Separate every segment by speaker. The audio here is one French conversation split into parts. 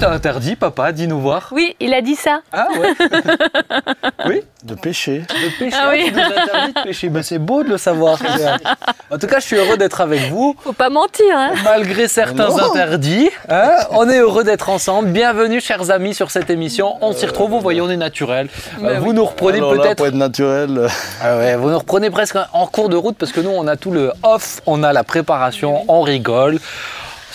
Speaker 1: t'as interdit, papa Dis-nous voir.
Speaker 2: Oui, il a dit ça.
Speaker 1: Ah ouais Oui
Speaker 3: De pécher.
Speaker 1: De pécher.
Speaker 2: Ah oui.
Speaker 1: tu nous interdis de pécher. Ben, c'est beau de le savoir. en tout cas, je suis heureux d'être avec vous.
Speaker 2: Faut pas mentir, hein.
Speaker 1: Malgré certains
Speaker 3: Non.
Speaker 1: interdits, hein, on est heureux d'être ensemble. Bienvenue, chers amis, sur cette émission. On s'y retrouve, vous voyez, on est naturel. Euh, vous nous reprenez peut-être.
Speaker 3: pour être naturel,
Speaker 1: Ah ouais, vous nous reprenez presque en cours de route parce que nous, on a tout le off, on a la préparation, on rigole.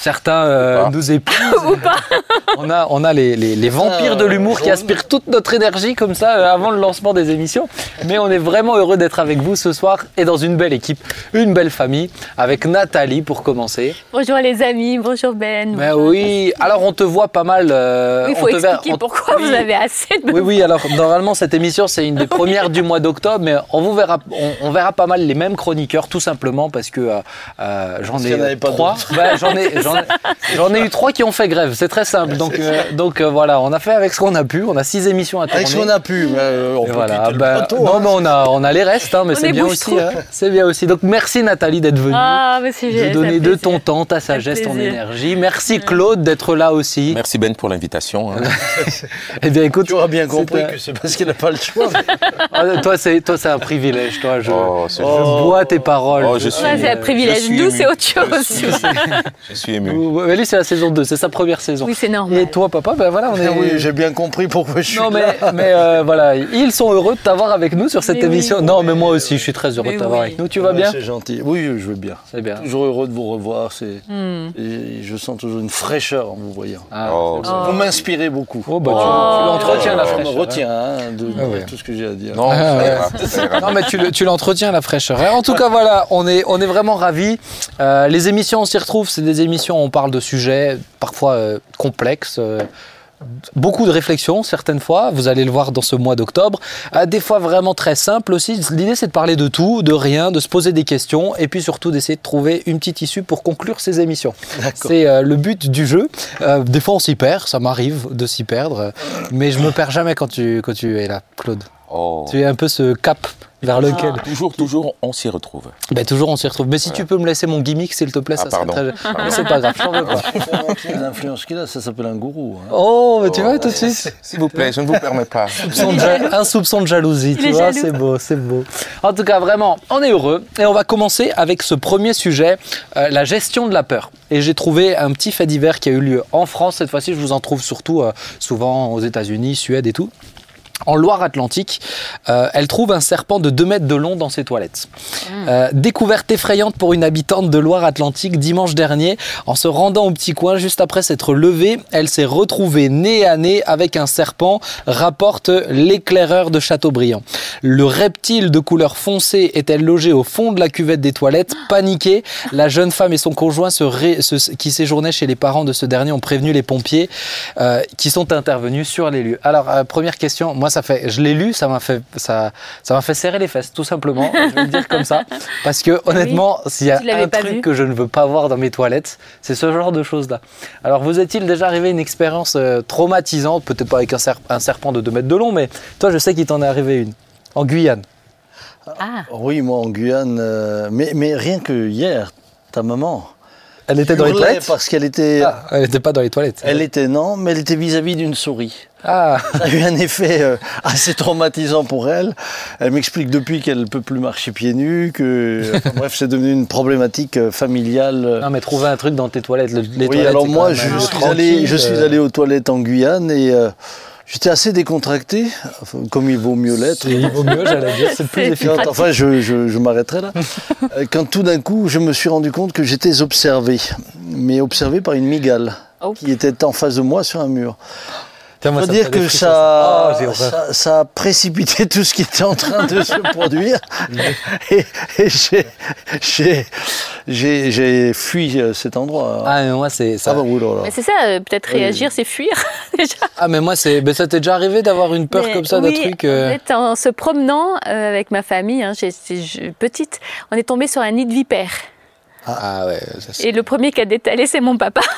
Speaker 1: Certains euh, nous épuisent.
Speaker 2: Ou pas.
Speaker 1: On a, on a les, les- les vampires de l'humour qui aspirent toute notre énergie comme ça euh, avant le lancement des émissions. Mais on est vraiment heureux d'être avec vous ce soir et dans une belle équipe, une belle famille, avec Nathalie pour commencer.
Speaker 2: Bonjour les amis, bonjour Ben.
Speaker 1: Mais oui, alors on te voit pas mal. euh,
Speaker 2: il
Speaker 1: on
Speaker 2: faut
Speaker 1: te verra-
Speaker 2: expliquer
Speaker 1: on-
Speaker 2: pourquoi
Speaker 1: oui.
Speaker 2: vous avez assez de
Speaker 1: Oui, oui, alors normalement cette émission c'est une des premières du mois d'octobre, mais on vous verra, on, on verra pas mal les mêmes chroniqueurs tout simplement parce que euh, euh, j'en ai trois. Ouais, j'en ai, j'en ai, eu trois qui ont fait grève, c'est très simple. Donc, euh, donc euh, voilà, on a fait avec ce qu'on a pu, on a six émissions à tourner.
Speaker 3: avec ce qu'on a pu, euh, on peut
Speaker 1: voilà,
Speaker 3: le
Speaker 1: ben,
Speaker 3: plateau,
Speaker 1: non,
Speaker 3: hein.
Speaker 1: mais on a, on a les restes, hein, mais c'est
Speaker 2: est
Speaker 1: bien aussi. hein. c'est bien aussi. Donc merci Nathalie d'être venue.
Speaker 2: Ah, mais c'est
Speaker 1: de
Speaker 2: génial,
Speaker 1: donner de ton temps, ta sagesse, ton énergie. Merci Claude d'être là aussi.
Speaker 4: Merci Ben pour l'invitation. hein.
Speaker 1: Eh bien écoute,
Speaker 3: Tu auras bien compris que c'est parce qu'il n'a pas le choix.
Speaker 1: Ah, toi c'est toi c'est un privilège, toi. Je,
Speaker 4: Oh,
Speaker 1: je bois tes paroles.
Speaker 4: Oh, je suis-
Speaker 2: Ouais, c'est un
Speaker 4: Je
Speaker 2: privilège.
Speaker 4: suis
Speaker 2: Nous, c'est autre chose.
Speaker 4: Je suis ému.
Speaker 1: Mais lui c'est la saison 2, c'est sa première saison.
Speaker 2: Oui, c'est normal.
Speaker 1: Et toi papa, ben voilà, on est.
Speaker 3: oui, j'ai bien compris pourquoi je suis
Speaker 1: non mais,
Speaker 3: là.
Speaker 1: mais euh, voilà, ils sont heureux de t'avoir avec nous sur cette
Speaker 2: Mais oui.
Speaker 1: émission. Non mais moi aussi, je suis très heureux de t'avoir
Speaker 2: oui.
Speaker 1: avec nous. Tu vas
Speaker 3: Ouais,
Speaker 1: bien
Speaker 3: C'est gentil. Oui, je vais bien.
Speaker 1: C'est bien.
Speaker 3: Toujours heureux de vous revoir. C'est,
Speaker 2: Hmm.
Speaker 3: et je sens toujours une fraîcheur en vous voyant.
Speaker 1: Ah,
Speaker 4: Oh,
Speaker 1: bien.
Speaker 3: Vous m'inspirez beaucoup.
Speaker 1: Oh, bah, tu-
Speaker 2: Oh.
Speaker 1: tu l'entretiens la
Speaker 3: Je
Speaker 1: fraîcheur.
Speaker 3: me retiens hein, de,
Speaker 1: Ah ouais.
Speaker 3: de tout ce que j'ai à dire.
Speaker 4: Non,
Speaker 1: Ah,
Speaker 4: ça ça
Speaker 1: mais tu, le- tu l'entretiens la fraîcheur. Et en tout cas voilà, on est, on est vraiment ravis. Euh, les émissions on s'y retrouve, c'est des émissions on parle de sujets parfois euh, complexes. euh, Beaucoup de réflexions certaines fois, vous allez le voir dans ce mois d'octobre. Euh, des fois vraiment très simple aussi. L'idée c'est de parler de tout, de rien, de se poser des questions et puis surtout d'essayer de trouver une petite issue pour conclure ces émissions. C'est euh, le but du jeu. Euh, des fois on s'y perd, ça m'arrive de s'y perdre, mais je me perds jamais quand tu, quand tu es là, Claude.
Speaker 4: Oh.
Speaker 1: Tu es un peu ce cap vers lequel.
Speaker 4: Toujours, toujours, on s'y retrouve.
Speaker 1: Ben, toujours on s'y retrouve. Mais si tu peux me laisser mon gimmick, s'il te plaît,
Speaker 4: Ah,
Speaker 1: ça serait
Speaker 4: pardon.
Speaker 1: très. Mais c'est pas grave, j'en veux pas.
Speaker 3: L'influence qu'il a, ça s'appelle un gourou. hein.
Speaker 1: Oh, mais tu vois tout de suite.
Speaker 4: S'il vous plaît, je ne vous permets pas.
Speaker 1: Soupçon de ja- Un soupçon de jalousie,
Speaker 2: Il
Speaker 1: tu
Speaker 2: est
Speaker 1: vois,
Speaker 2: jaloux.
Speaker 1: c'est beau, c'est beau. En tout cas, vraiment, on est heureux et on va commencer avec ce premier sujet, euh, la gestion de la peur. Et j'ai trouvé un petit fait divers qui a eu lieu en France cette fois-ci. Je vous en trouve surtout euh, souvent aux États-Unis, Suède et tout. En Loire-Atlantique, euh, elle trouve un serpent de 2 mètres de long dans ses toilettes. Euh, découverte effrayante pour une habitante de Loire-Atlantique dimanche dernier. En se rendant au petit coin juste après s'être levée, elle s'est retrouvée nez à nez avec un serpent, rapporte l'éclaireur de Châteaubriand. Le reptile de couleur foncée est-elle logé au fond de la cuvette des toilettes Paniquée, la jeune femme et son conjoint se ré- se- qui séjournaient chez les parents de ce dernier ont prévenu les pompiers euh, qui sont intervenus sur les lieux. Alors, première question, moi ça fait, je l'ai lu, ça m'a fait, ça, ça m'a fait serrer les fesses, tout simplement. Je vais le dire comme ça, parce que honnêtement, s'il y a un truc
Speaker 2: vu
Speaker 1: que je ne veux pas voir dans mes toilettes, c'est ce genre de choses-là. Alors, vous est-il déjà arrivé une expérience euh, traumatisante, peut-être pas avec un, serp- un serpent de 2 mètres de long, mais toi, je sais qu'il t'en est arrivé une en Guyane.
Speaker 2: Ah,
Speaker 3: Oui, moi en Guyane, euh, mais, mais rien que hier, ta maman.
Speaker 1: Elle était dans les toilettes.
Speaker 3: Parce qu'elle était.
Speaker 1: Ah, elle n'était pas dans les toilettes.
Speaker 3: Elle était non, mais elle était vis-à-vis d'une souris.
Speaker 1: Ah,
Speaker 3: Ça a eu un effet euh, assez traumatisant pour elle. Elle m'explique depuis qu'elle ne peut plus marcher pieds nus, que enfin, bref, c'est devenu une problématique euh, familiale.
Speaker 1: non, mais trouver un truc dans tes toilettes. le- les
Speaker 3: oui,
Speaker 1: toilettes,
Speaker 3: alors moi, je suis, allé, je suis
Speaker 1: euh,
Speaker 3: allé aux toilettes en Guyane et euh, j'étais assez décontracté, enfin, comme il vaut mieux l'être.
Speaker 1: Il vaut mieux, j'allais dire, c'est plus efficace.
Speaker 3: Quand- enfin, je, je- je m'arrêterai là. Euh, Quand tout d'un coup, je me suis rendu compte que j'étais observé, mais observé par une migale
Speaker 2: Oh.
Speaker 3: qui était en face de moi sur un mur.
Speaker 1: Tiens, moi,
Speaker 3: faut
Speaker 1: ça
Speaker 3: dire que ça,
Speaker 1: Oh,
Speaker 3: ça, ça a précipité tout ce qui était en train de se produire. et et j'ai- fui euh, cet endroit.
Speaker 1: Ah, mais moi, c'est ça.
Speaker 3: Ah bah,
Speaker 2: mais c'est ça, euh, peut-être réagir, c'est fuir déjà.
Speaker 1: Ah, mais moi, c'est. Ça t'est déjà arrivé d'avoir une peur
Speaker 2: Mais
Speaker 1: comme ça
Speaker 2: oui,
Speaker 1: d'un truc. euh,
Speaker 2: En fait, en se promenant euh, avec ma famille, hein, j'étais petite, on est tombé sur un nid de vipères.
Speaker 1: Ah, ouais, ça, c'est-
Speaker 2: Et le premier qui a détalé, c'est mon papa.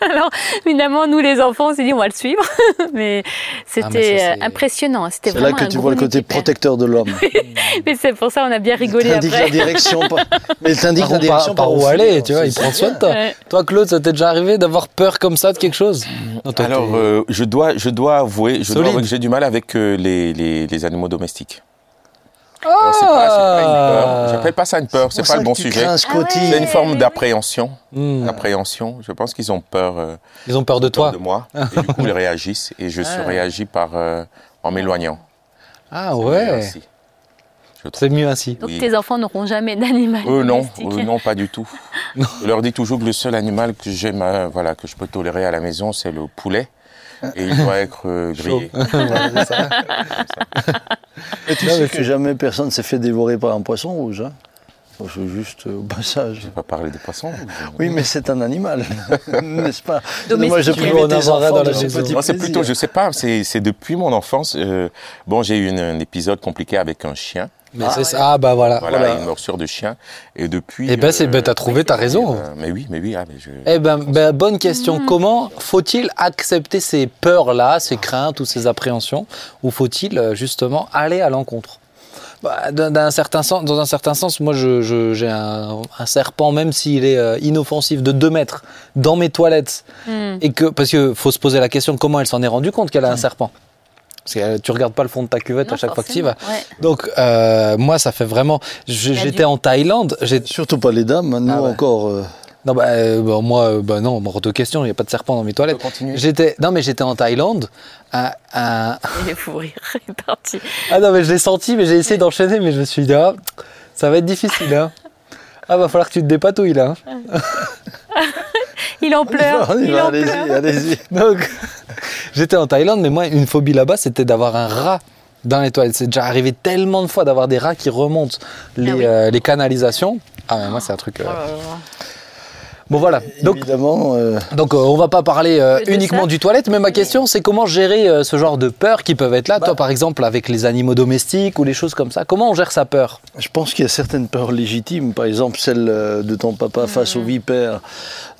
Speaker 2: Alors, évidemment, nous les enfants, on s'est dit, on va le suivre. Mais
Speaker 1: Ah,
Speaker 2: c'était
Speaker 1: mais c'est-
Speaker 2: euh, impressionnant. C'était
Speaker 3: C'est là que tu vois le côté protecteur de l'homme.
Speaker 2: Mais c'est pour ça on a bien rigolé
Speaker 3: Il t'indique
Speaker 2: après.
Speaker 3: la direction. pas- Mais il t'indique
Speaker 1: Par,
Speaker 3: la direction
Speaker 1: par
Speaker 3: par
Speaker 1: où aller, tu vois, il prend soin de toi.
Speaker 2: Ouais.
Speaker 1: Toi, Claude, ça t'est déjà arrivé d'avoir peur comme ça de quelque chose Non, toi,
Speaker 4: Alors, euh, je, dois, je dois avouer, je dois
Speaker 1: Solide.
Speaker 4: avouer que j'ai du mal avec euh, les, les, les animaux domestiques. Alors, c'est pas, pas une
Speaker 1: Ah
Speaker 4: peur. J'appelle pas ça une peur, c'est pas le bon sujet.
Speaker 2: Ah.
Speaker 4: C'est une forme
Speaker 2: oui.
Speaker 4: d'appréhension.
Speaker 1: Hmm.
Speaker 4: D'appréhension. Je pense qu'ils ont peur, euh,
Speaker 1: Ils ont peur de
Speaker 4: peur
Speaker 1: toi.
Speaker 4: de moi. Et du coup, ils réagissent. Et je suis
Speaker 1: Ah.
Speaker 4: réagi par, euh, en m'éloignant.
Speaker 1: Ah ouais,
Speaker 4: ainsi, je trouve.
Speaker 1: c'est mieux ainsi.
Speaker 2: Donc
Speaker 4: Oui.
Speaker 2: tes enfants n'auront jamais d'animal
Speaker 4: Eux, non, eux, non, pas du tout. Je leur dis toujours que le seul animal que j'aime, euh, voilà, que je peux tolérer à la maison, c'est le poulet. Et il doit être euh, grillé.
Speaker 3: Et tu
Speaker 1: Non,
Speaker 3: sais que
Speaker 1: c'est-
Speaker 3: jamais personne s'est fait dévorer par un poisson rouge. Hein c'est juste euh, au passage.
Speaker 4: Je vais pas parler des poissons.
Speaker 3: Oui, mais c'est un animal, n'est-ce pas? Moi, je
Speaker 1: Toujours en
Speaker 3: tes
Speaker 1: avoir dans la
Speaker 3: de ce
Speaker 1: maison.
Speaker 3: petit
Speaker 4: Moi, c'est plutôt, je sais pas, c'est c'est depuis mon enfance. euh, bon, j'ai eu une- un épisode compliqué avec un chien.
Speaker 1: Mais c'est ça. Ah bah voilà.
Speaker 4: Voilà,
Speaker 3: Voilà.
Speaker 4: une morsure de chien. Et depuis.
Speaker 1: Eh ben, c'est- ben, t'as trouvé, t'as raison.
Speaker 4: euh, mais oui, mais oui. Ah, mais je...
Speaker 1: Eh ben, ben, bonne question. Comment faut-il accepter ces peurs-là, ces craintes ou ces appréhensions, ou faut-il euh, justement aller à l'encontre? Bah, d'un- certain sens, Dans un certain sens, moi, je- je- j'ai un, un serpent, même s'il est euh, inoffensif, de 2 mètres, dans mes toilettes,
Speaker 2: Hmm.
Speaker 1: et que parce que faut se poser la question comment elle s'en est rendue compte qu'elle a un serpent. Parce que euh, tu regardes pas le fond de ta cuvette
Speaker 2: Non,
Speaker 1: à chaque fois que tu y vas.
Speaker 2: ouais.
Speaker 1: Donc euh, moi, ça fait vraiment. J'étais en Thaïlande.
Speaker 3: Surtout pas les dames, hein, nous
Speaker 1: Ah ouais.
Speaker 3: encore. euh,
Speaker 1: Non, bah, euh, bah, moi, bah non, hors de question, il n'y a pas de serpent dans mes toilettes.
Speaker 4: continuer
Speaker 1: J'étais, non, mais j'étais en Thaïlande. à- à-
Speaker 2: Il est fou rire, il est parti.
Speaker 1: Ah non, mais je l'ai senti, mais j'ai essayé d'enchaîner, mais je me suis dit, ah, ça va être difficile. Hein. Ah, va falloir que tu te dépatouilles là.
Speaker 2: Il en pleure. il en
Speaker 3: allez-y,
Speaker 2: pleure.
Speaker 3: allez-y.
Speaker 1: Donc, j'étais en Thaïlande, mais moi, une phobie là-bas, c'était d'avoir un rat dans les toilettes. C'est déjà arrivé tellement de fois d'avoir des rats qui remontent les,
Speaker 2: Ah oui.
Speaker 1: euh, les canalisations. Ah, mais moi, c'est un truc. euh,
Speaker 2: Oh là là.
Speaker 1: Bon, voilà. Donc,
Speaker 3: Évidemment, euh,
Speaker 1: Donc euh, on va pas parler euh, uniquement du toilette, mais ma question c'est comment gérer euh, ce genre de peurs qui peuvent être là, toi par exemple avec les animaux domestiques ou les choses comme ça? Comment on gère sa peur?
Speaker 3: Je pense qu'il y a certaines peurs légitimes, par exemple celle de ton papa face aux vipères.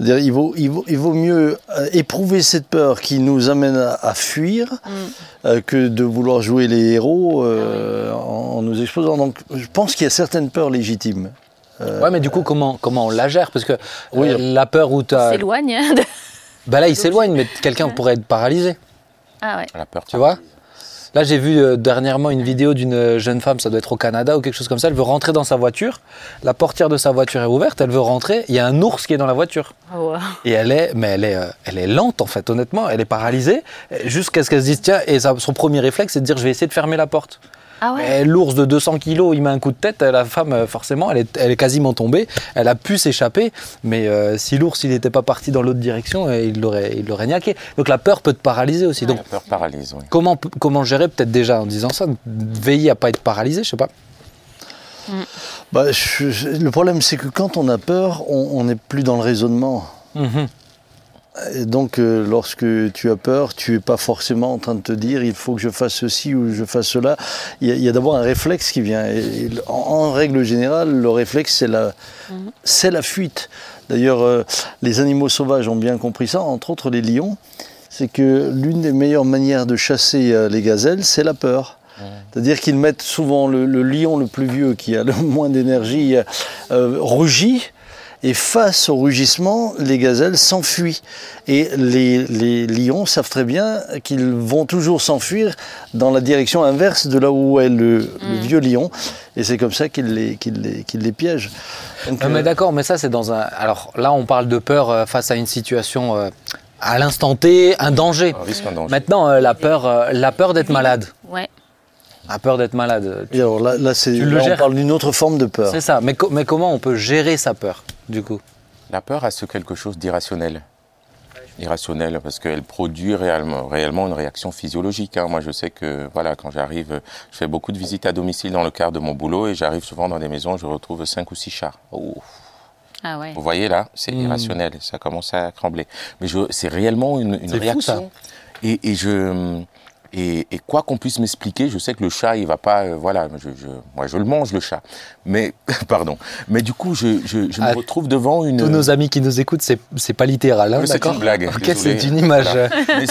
Speaker 3: Il vaut, il, vaut, il vaut mieux éprouver cette peur qui nous amène à, à fuir euh, que de vouloir jouer les héros euh, en, en nous exposant. Donc je pense qu'il y a certaines peurs légitimes.
Speaker 1: Ouais, mais du coup comment comment on la gère? Parce que
Speaker 3: Oui.
Speaker 1: euh, la peur où tu as...
Speaker 2: S'éloigne. hein, de-
Speaker 1: Bah là il s'éloigne, mais quelqu'un pourrait être paralysé,
Speaker 2: Ah ouais.
Speaker 4: La peur.
Speaker 1: tu vois? Là j'ai vu euh, dernièrement une vidéo d'une jeune femme, ça doit être au Canada ou quelque chose comme ça, elle veut rentrer dans sa voiture, la portière de sa voiture est ouverte, elle veut rentrer, il y a un ours qui est dans la voiture.
Speaker 2: Oh, wow.
Speaker 1: Et elle est, mais elle est, euh, elle est lente en fait, honnêtement. Elle est paralysée jusqu'à ce qu'elle se dise tiens. Et son premier réflexe, c'est de dire je vais essayer de fermer la porte.
Speaker 2: Ah ouais.
Speaker 1: L'ours de 200 kilos, il met un coup de tête. La femme, euh, forcément, elle est, elle est quasiment tombée. Elle a pu s'échapper, mais euh, si l'ours il n'était pas parti dans l'autre direction, euh, il l'aurait, il l'aurait niaqué. Donc la peur peut te paralyser aussi. Donc
Speaker 4: La peur paralyse, oui.
Speaker 1: comment, comment gérer peut-être déjà en disant ça, veiller à pas être paralysé, je sais pas.
Speaker 3: Bah, je- je- le problème, c'est que quand on a peur, on on n'est plus dans le raisonnement.
Speaker 1: Mhm.
Speaker 3: Et donc, euh, lorsque tu as peur, tu n'es pas forcément en train de te dire il faut que je fasse ceci ou je fasse cela. Il y a, d'abord un réflexe qui vient. Et, et en, en règle générale, le réflexe, c'est la, c'est la fuite. D'ailleurs, euh, les animaux sauvages ont bien compris ça, entre autres les lions. C'est que l'une des meilleures manières de chasser euh, les gazelles, c'est la peur. C'est-à-dire qu'ils mettent souvent le, le lion le plus vieux, qui a le moins d'énergie, euh, euh, rugit. Et face au rugissement, les gazelles s'enfuient. Et les, les lions savent très bien qu'ils vont toujours s'enfuir dans la direction inverse de là où est le, le vieux lion. Et c'est comme ça qu'ils les, piègent. Donc,
Speaker 1: mais
Speaker 3: euh,
Speaker 1: d'accord, mais ça c'est dans un. Alors là, on parle de peur euh, face à une situation euh, à l'instant T, un danger.
Speaker 4: Un risque, un danger.
Speaker 1: Maintenant, euh, la peur, euh, la peur d'être malade.
Speaker 2: Ouais.
Speaker 1: La peur d'être malade.
Speaker 3: et alors là,
Speaker 1: Tu
Speaker 3: on parle d'une autre forme de peur.
Speaker 1: C'est ça. Mais, co- mais comment on peut gérer sa peur, du coup
Speaker 4: La peur a ce quelque chose d'irrationnel? Irrationnel parce qu'elle produit réellement, réellement une réaction physiologique. hein. Moi, je sais que voilà, quand j'arrive, je fais beaucoup de visites à domicile dans le cadre de mon boulot et j'arrive souvent dans des maisons, je retrouve cinq ou six chats. Oh.
Speaker 2: Ah ouais.
Speaker 4: Vous voyez là, c'est
Speaker 1: Hmm.
Speaker 4: irrationnel, ça commence à trembler. Mais c'est réellement une, une
Speaker 1: C'est fou,
Speaker 4: réaction.
Speaker 1: ça.
Speaker 4: Et, et je, Et, et quoi qu'on puisse m'expliquer, je sais que le chat, il va pas, euh, voilà, je, je- moi je le mange le chat. Mais pardon. Mais du coup, je, je, je
Speaker 1: Ah,
Speaker 4: me retrouve devant une.
Speaker 1: Tous nos amis qui nous écoutent, c'est c'est pas littéral, hein,
Speaker 4: Oui, c'est
Speaker 1: d'accord
Speaker 4: une blague,
Speaker 1: Ok, c'est une image.
Speaker 4: Voilà.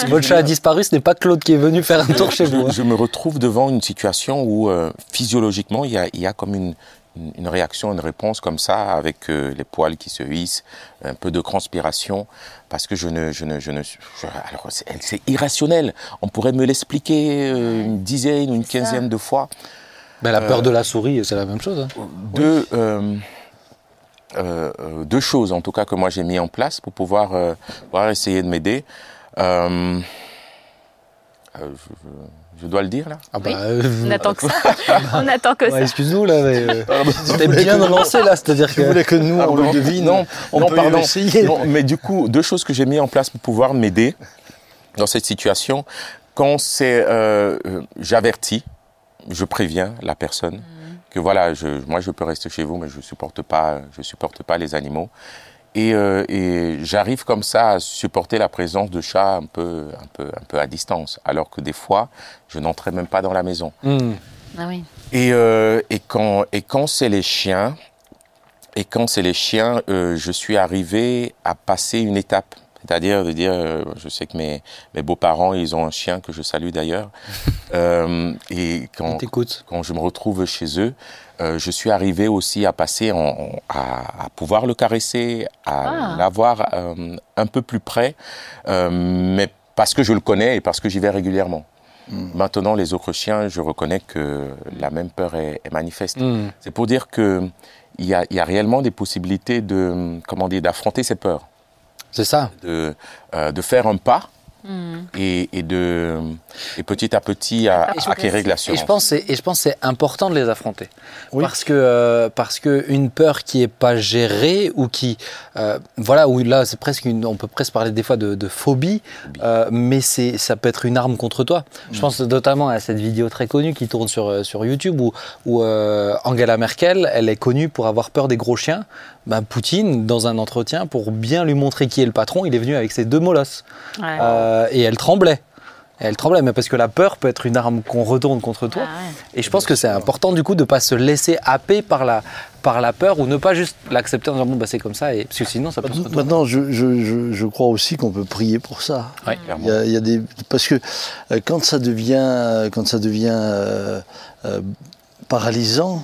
Speaker 1: Votre chat a disparu, ce n'est pas Claude qui est venu faire un tour chez vous. hein.
Speaker 4: je me retrouve devant une situation où euh, physiologiquement il y a, il y a comme une, une, réaction, une réponse comme ça, avec euh, les poils qui se hissent, un peu de transpiration, parce que je ne, je ne, je ne, je- alors c'est c'est irrationnel. On pourrait me l'expliquer euh, une dizaine ou une
Speaker 2: ça.
Speaker 4: quinzaine de fois.
Speaker 1: Ben, la peur de la souris, c'est la même chose. hein.
Speaker 4: Deux, euh, euh, euh, deux choses en tout cas que moi j'ai mis en place pour pouvoir, euh, pouvoir essayer de m'aider. Euh, euh, je, je- je dois le dire là.
Speaker 1: Ah
Speaker 2: Oui.
Speaker 1: bah, euh,
Speaker 2: On attend que ça. On attend que
Speaker 1: ouais,
Speaker 2: ça.
Speaker 1: Excuse-nous, là, mais euh, t'es bien lancé, là, c'est-à-dire
Speaker 3: Tu
Speaker 1: que...
Speaker 3: voulais que nous, on
Speaker 4: Pardon.
Speaker 3: le devine
Speaker 4: Non,
Speaker 3: on
Speaker 4: non,
Speaker 3: peut
Speaker 4: pardon.
Speaker 3: essayer.
Speaker 4: Non, mais du coup, deux choses que j'ai mis en place pour pouvoir m'aider dans cette situation. Quand c'est, euh, j'avertis, je préviens la personne que voilà, je, moi je peux rester chez vous, mais je supporte pas, je supporte pas les animaux. Et, euh, et j'arrive comme ça à supporter la présence de chats un peu, un peu, un peu à distance, alors que des fois, je n'entrais même pas dans la maison.
Speaker 1: Hmm.
Speaker 2: Ah oui.
Speaker 4: Et, euh, et quand, et quand c'est les chiens, et quand c'est les chiens, euh, je suis arrivé à passer une étape. C'est-à-dire de dire, euh, je sais que mes, mes beaux-parents, ils ont un chien que je salue d'ailleurs. Euh, et quand je me retrouve chez eux, euh, je suis arrivé aussi à passer, en, en- à, à pouvoir le caresser, à
Speaker 2: Ah.
Speaker 4: l'avoir euh, un peu plus près, euh, mais parce que je le connais et parce que j'y vais régulièrement. Maintenant, les autres chiens, je reconnais que la même peur est, est manifeste.
Speaker 1: Hmm.
Speaker 4: C'est pour dire que il y a, il y a réellement des possibilités de, comment dire, d'affronter ces peurs,
Speaker 1: C'est ça.
Speaker 4: de, euh, de faire un pas
Speaker 2: Hmm.
Speaker 4: et, et de, et petit à petit à,
Speaker 2: Et je
Speaker 4: acquérir de
Speaker 1: Et
Speaker 4: l'assurance.
Speaker 1: je pense, que c'est- et je pense que c'est important de les affronter.
Speaker 3: Oui.
Speaker 1: Parce que euh, parce que une peur qui est pas gérée ou qui euh, voilà où là c'est presque une, on peut presque parler des fois de, de phobie,
Speaker 4: Phobie.
Speaker 1: euh, mais c'est ça peut être une arme contre toi. Je pense notamment à cette vidéo très connue qui tourne sur sur YouTube où où euh, Angela Merkel elle est connue pour avoir peur des gros chiens. Ben, Poutine dans un entretien pour bien lui montrer qui est le patron, il est venu avec ses deux molosses.
Speaker 2: Ouais.
Speaker 1: Euh, et elle tremblait. Et elle tremblait, mais parce que la peur peut être une arme qu'on retourne contre toi.
Speaker 2: Ah ouais.
Speaker 1: Et je pense que c'est important du coup de ne pas se laisser happer par la, par la peur ou ne pas juste l'accepter en disant bon bah c'est comme ça et parce que sinon ça peut se retourner.
Speaker 3: Maintenant, je, je- je- crois aussi qu'on peut prier pour ça.
Speaker 1: Ouais.
Speaker 3: Il y a, il y a des parce que euh, quand ça devient quand ça devient euh, euh, paralysant,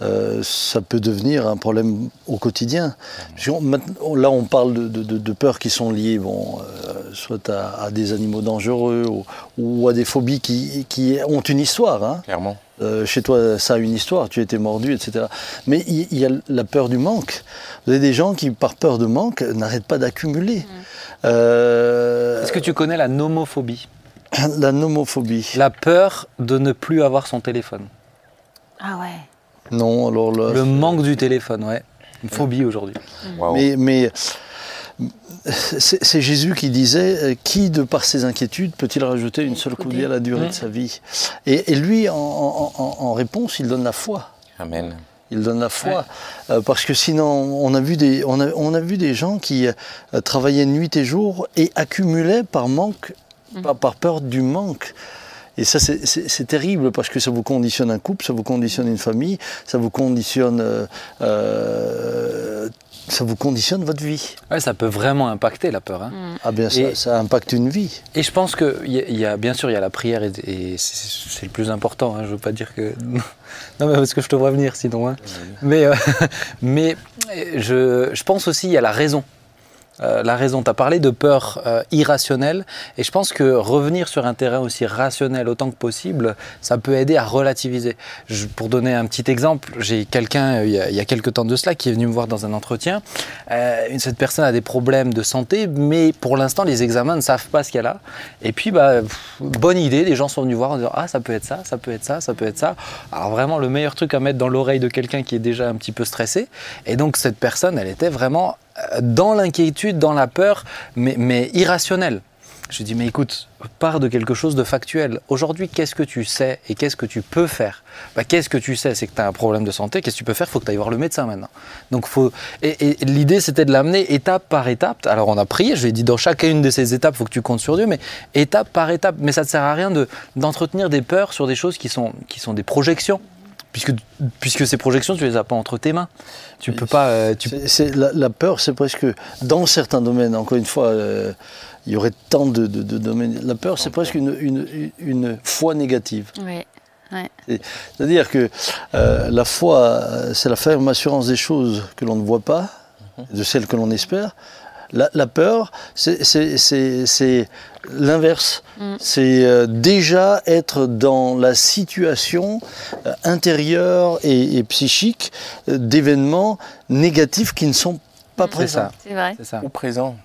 Speaker 3: euh, ça peut devenir un problème au quotidien. Là, on parle de, de- de- de peurs qui sont liées, bon, euh, soit à, à des animaux dangereux ou, ou à des phobies qui, qui ont une histoire. hein.
Speaker 4: Clairement.
Speaker 3: Euh, chez toi, ça a une histoire, tu as été mordu, etc. Mais il y, a la peur du manque. Vous avez des gens qui, par peur de manque, n'arrêtent pas d'accumuler. Euh,
Speaker 1: Est-ce que tu connais la nomophobie?
Speaker 3: La nomophobie.
Speaker 1: La peur de ne plus avoir son téléphone.
Speaker 2: Ah ouais.
Speaker 3: Non, alors là.
Speaker 1: Le manque du téléphone, ouais. Une phobie aujourd'hui.
Speaker 3: Mais, mais c'est Jésus qui disait euh, Qui, de par ses inquiétudes, peut-il rajouter une seule coudée à la durée de sa vie? Et, et lui, en, en- en- en réponse, il donne la foi.
Speaker 4: Amen.
Speaker 3: Il donne la foi. Euh, parce que sinon, on a vu des, on a, on a vu des gens qui euh, travaillaient nuit et jour et accumulaient par manque, par, par peur du manque. Et ça, c'est- terrible parce que ça vous conditionne un couple, ça vous conditionne une famille, ça vous conditionne, euh, euh, ça vous conditionne votre vie.
Speaker 1: Ouais, ça peut vraiment impacter la peur. hein.
Speaker 3: Ah bien, ça,
Speaker 1: Et-
Speaker 3: ça impacte une vie.
Speaker 1: Et je pense que il y, a- y a bien sûr il y a la prière et, et c'est c'est le plus important. Hein, je veux pas dire que non mais parce que je te vois venir sinon. hein. Mais euh, mais je, je pense aussi il y a la raison. Euh, la raison, tu as parlé de peur euh, irrationnelle et je pense que revenir sur un terrain aussi rationnel autant que possible, ça peut aider à relativiser. Pour donner un petit exemple, j'ai quelqu'un euh, il y, a, quelques temps de cela qui est venu me voir dans un entretien. Cette personne a des problèmes de santé, mais pour l'instant les examens ne savent pas ce qu'elle a. Et puis bah, bonne idée, les gens sont venus voir en disant ah ça peut être ça, ça peut être ça, ça peut être ça. Alors vraiment le meilleur truc à mettre dans l'oreille de quelqu'un qui est déjà un petit peu stressé. Et donc cette personne, elle était vraiment dans l'inquiétude, dans la peur, mais, mais irrationnelle. Je dis, mais écoute, pars de quelque chose de factuel. Aujourd'hui, qu'est-ce que tu sais et qu'est-ce que tu peux faire? Bah, Qu'est-ce que tu sais? C'est que tu as un problème de santé. Qu'est-ce que tu peux faire? Il faut que tu ailles voir le médecin maintenant. Donc, faut... Et, l'idée, c'était de l'amener étape par étape. Alors, on a prié. Je lui ai dit, dans chacune de ces étapes, il faut que tu comptes sur Dieu, mais étape par étape. Mais ça ne sert à rien de, d'entretenir des peurs sur des choses qui sont, qui sont des projections. Puisque, puisque ces projections, tu les as pas entre tes mains. Tu peux pas. euh, tu...
Speaker 3: La, la peur, c'est presque, dans certains domaines, encore une fois, euh, il y aurait tant de, de- de domaines. La peur, c'est presque une, une- une foi négative.
Speaker 2: Oui.
Speaker 3: C'est-à-dire que euh, la foi, c'est la ferme assurance des choses que l'on ne voit pas, de celles que l'on espère. La, la peur, c'est- c'est c'est- c'est l'inverse. C'est euh, déjà être dans la situation euh, intérieure et, et psychique euh, d'événements négatifs qui ne sont pas
Speaker 1: C'est
Speaker 3: présents.
Speaker 1: ça.
Speaker 2: C'est vrai.
Speaker 1: C'est ça.
Speaker 4: Au présent.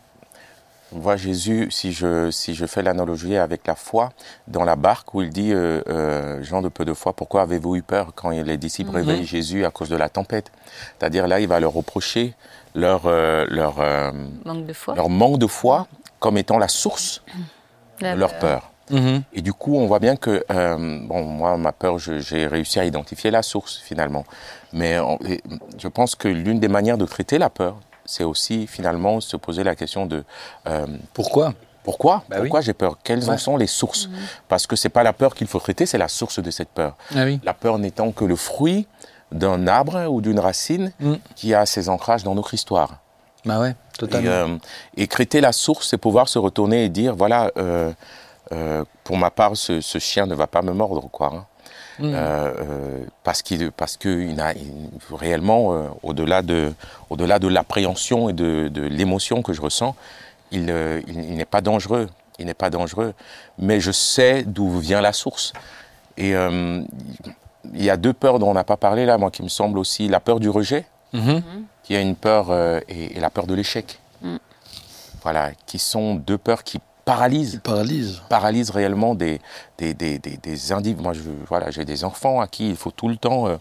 Speaker 4: On voit Jésus, si je, si je fais l'analogie avec la foi, dans la barque où il dit, euh, euh, Jean de peu de foi, pourquoi avez-vous eu peur quand les disciples
Speaker 1: Mhm.
Speaker 4: réveillent Jésus à cause de la tempête? C'est-à-dire là, il va leur reprocher leur, euh, leur, euh,
Speaker 2: Manque de foi.
Speaker 4: leur manque de foi comme étant la source
Speaker 2: La
Speaker 4: de leur peur.
Speaker 1: Mhm.
Speaker 4: Et du coup, on voit bien que, euh, bon, moi, ma peur, j'ai réussi à identifier la source finalement. Mais on- je pense que l'une des manières de traiter la peur, c'est aussi finalement se poser la question de euh,
Speaker 1: Pourquoi?
Speaker 4: pourquoi?
Speaker 1: Bah oui.
Speaker 4: Pourquoi j'ai peur? Quelles en sont les sources? Parce que c'est pas la peur qu'il faut traiter, c'est la source de cette peur.
Speaker 1: Ah oui.
Speaker 4: La peur n'étant que le fruit d'un arbre ou d'une racine
Speaker 1: Mm.
Speaker 4: qui a ses ancrages dans notre histoire.
Speaker 1: Bah ouais,
Speaker 4: Et,
Speaker 1: totalement.
Speaker 4: euh, et traiter la source, c'est pouvoir se retourner et dire voilà, euh, euh, pour ma part, ce, ce chien ne va pas me mordre, quoi. hein.
Speaker 1: Mm.
Speaker 4: Euh, euh, parce qu'il parce que il a il- réellement euh, au-delà de au-delà de l'appréhension et de, de l'émotion que je ressens, il, euh, n'est pas dangereux, il n'est pas dangereux, mais je sais d'où vient la source. Et euh, il y a deux peurs dont on n'a pas parlé là, moi qui me semble aussi la peur du rejet,
Speaker 1: Mhm.
Speaker 4: qui a une peur euh, et, et la peur de l'échec.
Speaker 2: Mm.
Speaker 4: Voilà, qui sont deux peurs qui paralysent
Speaker 3: Il paralyse.
Speaker 4: paralyse réellement des, des, des, des, des individus. Moi, je, voilà, j'ai des enfants à qui il faut tout le temps euh,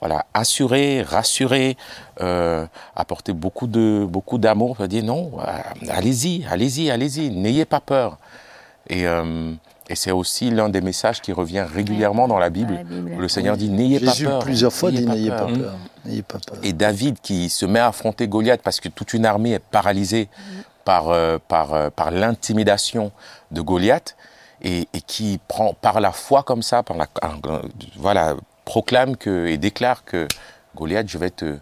Speaker 4: voilà, assurer, rassurer, euh, apporter beaucoup de beaucoup d'amour. Je dire non, euh, allez-y, allez-y, allez-y, n'ayez pas peur. Et, euh, et c'est aussi l'un des messages qui revient régulièrement dans la Bible.
Speaker 2: Dans la Bible.
Speaker 4: où le Seigneur dit n'ayez pas
Speaker 3: Jésus,
Speaker 4: peur.
Speaker 3: plusieurs fois, dit n'ayez pas
Speaker 1: peur.
Speaker 3: peur. N'ayez pas peur.
Speaker 4: Et David qui se met à affronter Goliath parce que toute une armée est paralysée par, euh, par, euh, par l'intimidation de Goliath et, et qui prend par la foi comme ça, par la, euh, voilà, proclame que, et déclare que Goliath, je vais te,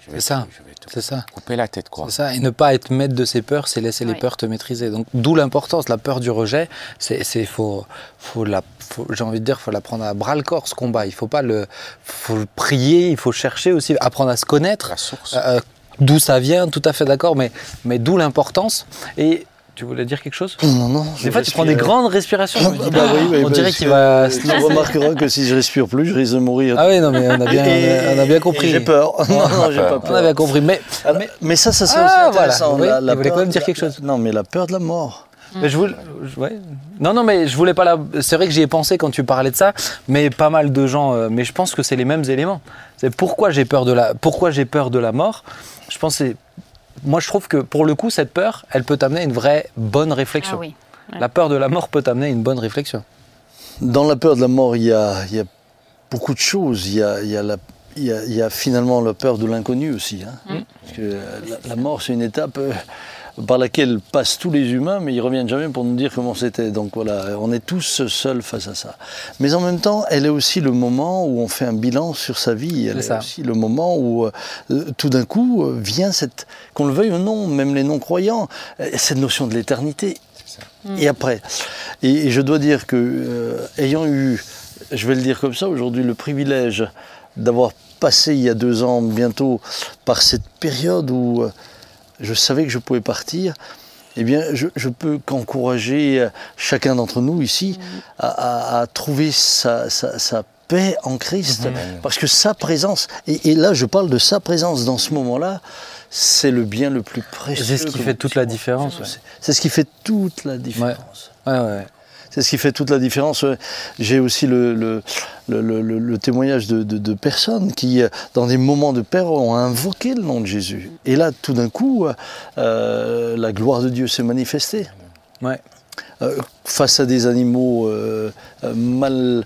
Speaker 4: je vais
Speaker 1: C'est ça.
Speaker 4: je vais
Speaker 1: C'est ça.
Speaker 4: couper la tête. Quoi.
Speaker 1: C'est ça, et ne pas être maître de ses peurs, c'est laisser les peurs te maîtriser. Donc, d'où l'importance, la peur du rejet, c'est, c'est faut, faut la, faut- j'ai envie de dire, faut la prendre à bras le corps ce combat. Il faut pas le, faut le prier, il faut chercher aussi, apprendre à se connaître,
Speaker 4: La source.
Speaker 1: euh, d'où ça vient, tout à fait d'accord, mais, mais d'où l'importance. Et tu voulais dire quelque chose?
Speaker 3: Non, non.
Speaker 1: Des fois, tu prends des grandes respirations. dis,
Speaker 3: Bah oui,
Speaker 1: on
Speaker 3: parce
Speaker 1: dirait qu'il va.
Speaker 3: Tu remarqueras que si je respire plus, je risque de mourir.
Speaker 1: Ah oui, non, mais on a bien,
Speaker 3: Et-
Speaker 1: on a bien compris.
Speaker 3: J'ai peur. Non, non, j'ai pas
Speaker 1: On
Speaker 3: peur.
Speaker 1: a bien compris, mais,
Speaker 3: Ah, mais, mais ça, ça c'est
Speaker 1: Ah,
Speaker 3: aussi
Speaker 1: voilà.
Speaker 3: intéressant.
Speaker 1: Oui,
Speaker 3: la, la
Speaker 1: voulait
Speaker 3: peur-
Speaker 1: quand même dire quelque chose.
Speaker 3: Non, mais la peur de la mort.
Speaker 1: Mais je voulais, ouais. Non, non, mais je voulais pas la. C'est vrai que j'y ai pensé quand tu parlais de ça, mais pas mal de gens. euh, mais je pense que c'est les mêmes éléments. C'est pourquoi j'ai peur de la. Pourquoi j'ai peur de la mort. Je pense que c'est. Moi, je trouve que pour le coup, cette peur, elle peut t'amener à une vraie bonne réflexion.
Speaker 2: Ah oui.
Speaker 1: La peur de la mort peut t'amener à une bonne réflexion.
Speaker 3: Dans la peur de la mort, il y a, il y a beaucoup de choses. Il y a, il y a la- il y a- il y a finalement la peur de l'inconnu aussi. hein.
Speaker 1: Mm.
Speaker 3: Parce que la, la mort, c'est une étape euh, par laquelle passent tous les humains, mais ils reviennent jamais pour nous dire comment c'était. Donc voilà, on est tous seuls face à ça. Mais en même temps, elle est aussi le moment où on fait un bilan sur sa vie. Elle est, aussi le moment où euh, tout d'un coup euh, vient cette, qu'on le veuille ou non, même les non-croyants, euh, cette notion de l'éternité. Et après, et, et je dois dire que, euh, ayant eu, je vais le dire comme ça, aujourd'hui, le privilège d'avoir passé il y a deux ans bientôt par cette période où je savais que je pouvais partir, eh bien, je, je peux qu'encourager euh, chacun d'entre nous ici à, à- à trouver sa, sa- sa paix en Christ, parce que sa présence, et, et là je parle de sa présence dans ce moment-là, c'est le bien le plus précieux.
Speaker 1: C'est ce qui fait toute la différence, ouais.
Speaker 3: C'est- ce qui fait toute la différence.
Speaker 1: Ouais, ouais.
Speaker 3: C'est ce qui fait toute la différence. J'ai aussi le, témoignage de, de- de personnes qui, euh, dans des moments de peur, ont invoqué le nom de Jésus. Et là, tout d'un coup, euh, la gloire de Dieu s'est manifestée.
Speaker 1: Ouais.
Speaker 3: Euh, face à des animaux euh, euh, mal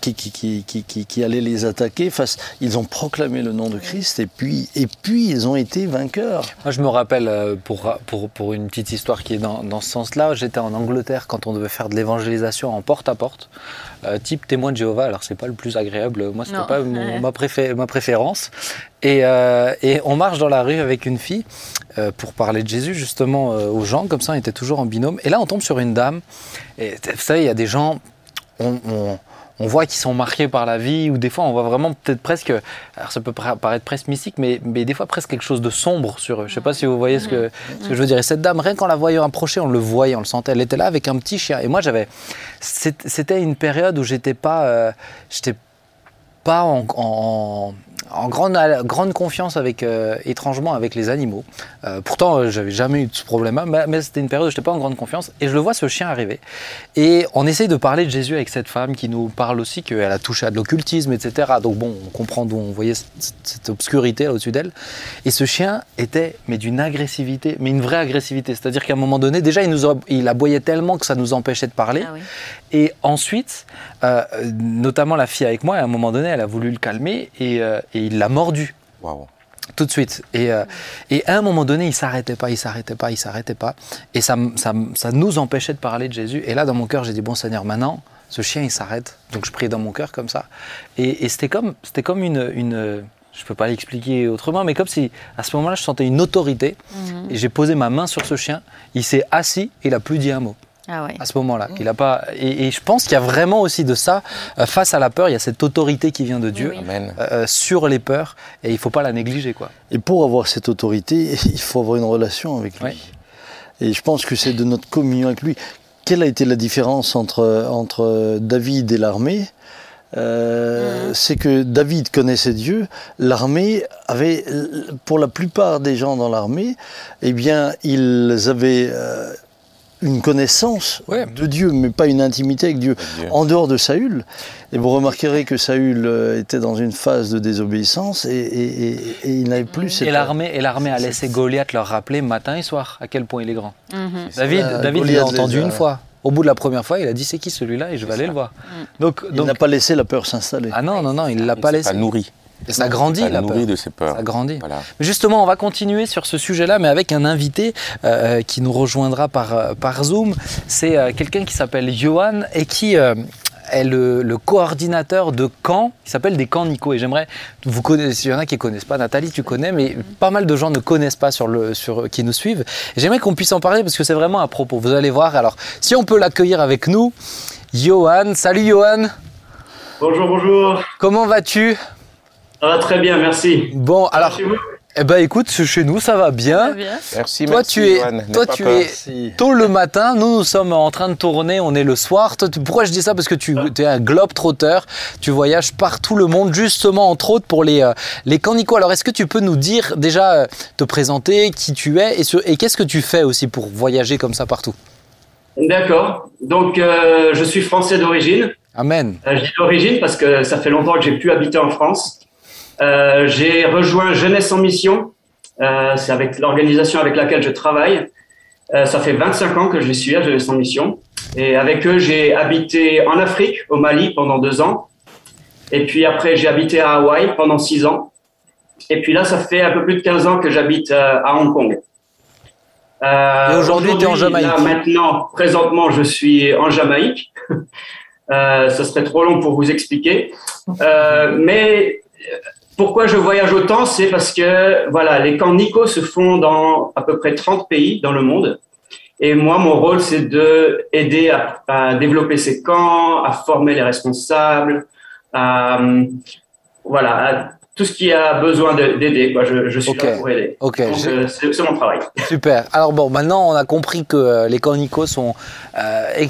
Speaker 3: qui, qui, qui, qui, allaient les attaquer. Face, ils ont proclamé le nom de Christ et puis, et puis ils ont été vainqueurs.
Speaker 1: Je me rappelle, pour, pour, pour une petite histoire qui est dans, dans ce sens-là, j'étais en Angleterre quand on devait faire de l'évangélisation en porte-à-porte, type témoin de Jéhovah. Alors, c'est pas le plus agréable. Moi, c'était pas ma, préfé ma préférence. Et, et, on marche dans la rue avec une fille pour parler de Jésus, justement, aux gens. Comme ça, on était toujours en binôme. Et là, on tombe sur une dame. Et vous savez, il y a des gens, on, voit qu'ils sont marqués par la vie, ou des fois, on voit vraiment peut-être presque, alors ça peut paraître presque mystique, mais, mais des fois presque quelque chose de sombre sur eux. Je ne sais pas si vous voyez ce que, ce que je veux dire. Et cette dame, rien qu'en la voyant approcher, on le voyait, on le sentait. Elle était là avec un petit chien. Et moi, j'avais. C'était une période où j'étais pas. Euh, j'étais pas en, en grande, grande confiance avec, euh, étrangement avec les animaux. Euh, pourtant, euh, j'avais jamais eu ce problème-là, mais, c'était une période où je n'étais pas en grande confiance. Et je le vois, ce chien arriver. Et on essaye de parler de Jésus avec cette femme qui nous parle aussi qu'elle a touché à de l'occultisme, etc. Donc bon, on comprend d'où on voyait cette, obscurité au-dessus d'elle. Et ce chien était, mais d'une agressivité, mais une vraie agressivité. C'est-à-dire qu'à un moment donné, déjà, il, nous il aboyait tellement que ça nous empêchait de parler. Ah et ensuite, notamment la fille avec moi, à un moment donné, elle a voulu le calmer et, et il l'a mordu. Tout de suite. Et, euh, et, à un moment donné, il s'arrêtait pas, il s'arrêtait pas, il s'arrêtait pas. Et ça, ça, ça, nous empêchait de parler de Jésus. Et là, dans mon cœur, j'ai dit, bon Seigneur, maintenant, ce chien, il s'arrête. Donc je prie dans mon cœur comme ça. Et, et c'était comme, c'était comme une, une je peux pas l'expliquer autrement, mais comme si à ce moment-là, je sentais une autorité. Mhm. Et j'ai posé ma main sur ce chien. Il s'est assis et il a plus dit un mot. Ah à ce moment-là. Il a pas, et, je pense qu'il y a vraiment aussi de ça, euh, face à la peur, il y a cette autorité qui vient de Dieu euh, sur les peurs, et il ne faut pas la négliger. Quoi.
Speaker 3: Et pour avoir cette autorité, il faut avoir une relation avec lui. Et je pense que c'est de notre communion avec lui. Quelle a été la différence entre, entre David et l'armée? Euh, c'est que David connaissait Dieu, l'armée avait, pour la plupart des gens dans l'armée, eh bien, ils avaient une connaissance de Dieu, mais pas une intimité avec Dieu, en dehors de Saül. Et vous remarquerez que Saül euh, était dans une phase de désobéissance et, il n'avait plus cette...
Speaker 1: Et l'armée, et l'armée a laissé Goliath leur rappeler matin et soir à quel point il est grand. Mhm. David, David l'a entendu une fois. Au bout de la première fois, il a dit c'est qui celui-là? Et je vais aller le voir.
Speaker 3: Donc, il n'a pas laissé la peur s'installer.
Speaker 1: Ah non, non, non, il ne l'a pas laissé.
Speaker 4: Pas nourri.
Speaker 1: Et ça grandit,
Speaker 4: ça
Speaker 1: la
Speaker 4: nourrit de ses peurs.
Speaker 1: Ça grandit. Mais justement, on va continuer sur ce sujet-là, mais avec un invité euh, qui nous rejoindra par, euh, par Zoom. C'est euh, quelqu'un qui s'appelle Johan et qui est le, coordinateur de camps qui s'appelle des camps Nico. Et j'aimerais, vous connaissez, il y en a qui ne connaissent pas, Nathalie, tu connais, mais pas mal de gens ne connaissent pas sur le, sur, qui nous suivent. J'aimerais qu'on puisse en parler parce que c'est vraiment à propos. Vous allez voir. Alors, si on peut l'accueillir avec nous, Johan. Salut Johan.
Speaker 5: Bonjour, bonjour.
Speaker 1: Comment vas-tu?
Speaker 5: Ah, très bien, merci.
Speaker 1: Bon, alors. Eh ben écoute, chez nous ça va bien.
Speaker 4: Merci,
Speaker 1: toi,
Speaker 4: merci,
Speaker 1: tu es, toi tu es tôt le matin, nous nous sommes en train de tourner, on est le soir. pourquoi je dis ça? Parce que tu es un globe trotteur, tu voyages partout le monde, justement entre autres pour les, euh, les Canico. Alors est-ce que tu peux nous dire déjà, euh, te présenter, qui tu es et, et qu'est-ce que tu fais aussi pour voyager comme ça partout?
Speaker 5: D'accord, donc euh, je suis français d'origine.
Speaker 1: Amen.
Speaker 5: je dis d'origine parce que ça fait longtemps que j'ai pu habiter en France. Euh, j'ai rejoint Jeunesse en Mission. Euh, c'est avec l'organisation avec laquelle je travaille. Euh, ça fait 25 ans que je suis à Jeunesse en Mission. Et avec eux, j'ai habité en Afrique, au Mali, pendant deux ans. Et puis après, j'ai habité à Hawaï pendant six ans. Et puis là, ça fait un peu plus de 15 ans que j'habite à Hong Kong.
Speaker 1: Euh, et aujourd'hui, tu es en Jamaïque
Speaker 5: là, Maintenant, présentement, je suis en Jamaïque. euh, ça serait trop long pour vous expliquer. Euh, mais pourquoi je voyage autant C'est parce que voilà, les camps Nico se font dans à peu près 30 pays dans le monde. Et moi, mon rôle, c'est de aider à, développer ces camps, à former les responsables, à, voilà, tout ce qui a besoin d'aider. Je, je, suis là pour aider.
Speaker 1: Ok.
Speaker 5: Euh, c'est mon travail.
Speaker 1: Super. Alors bon, maintenant, on a compris que euh, les camps Nico sont euh,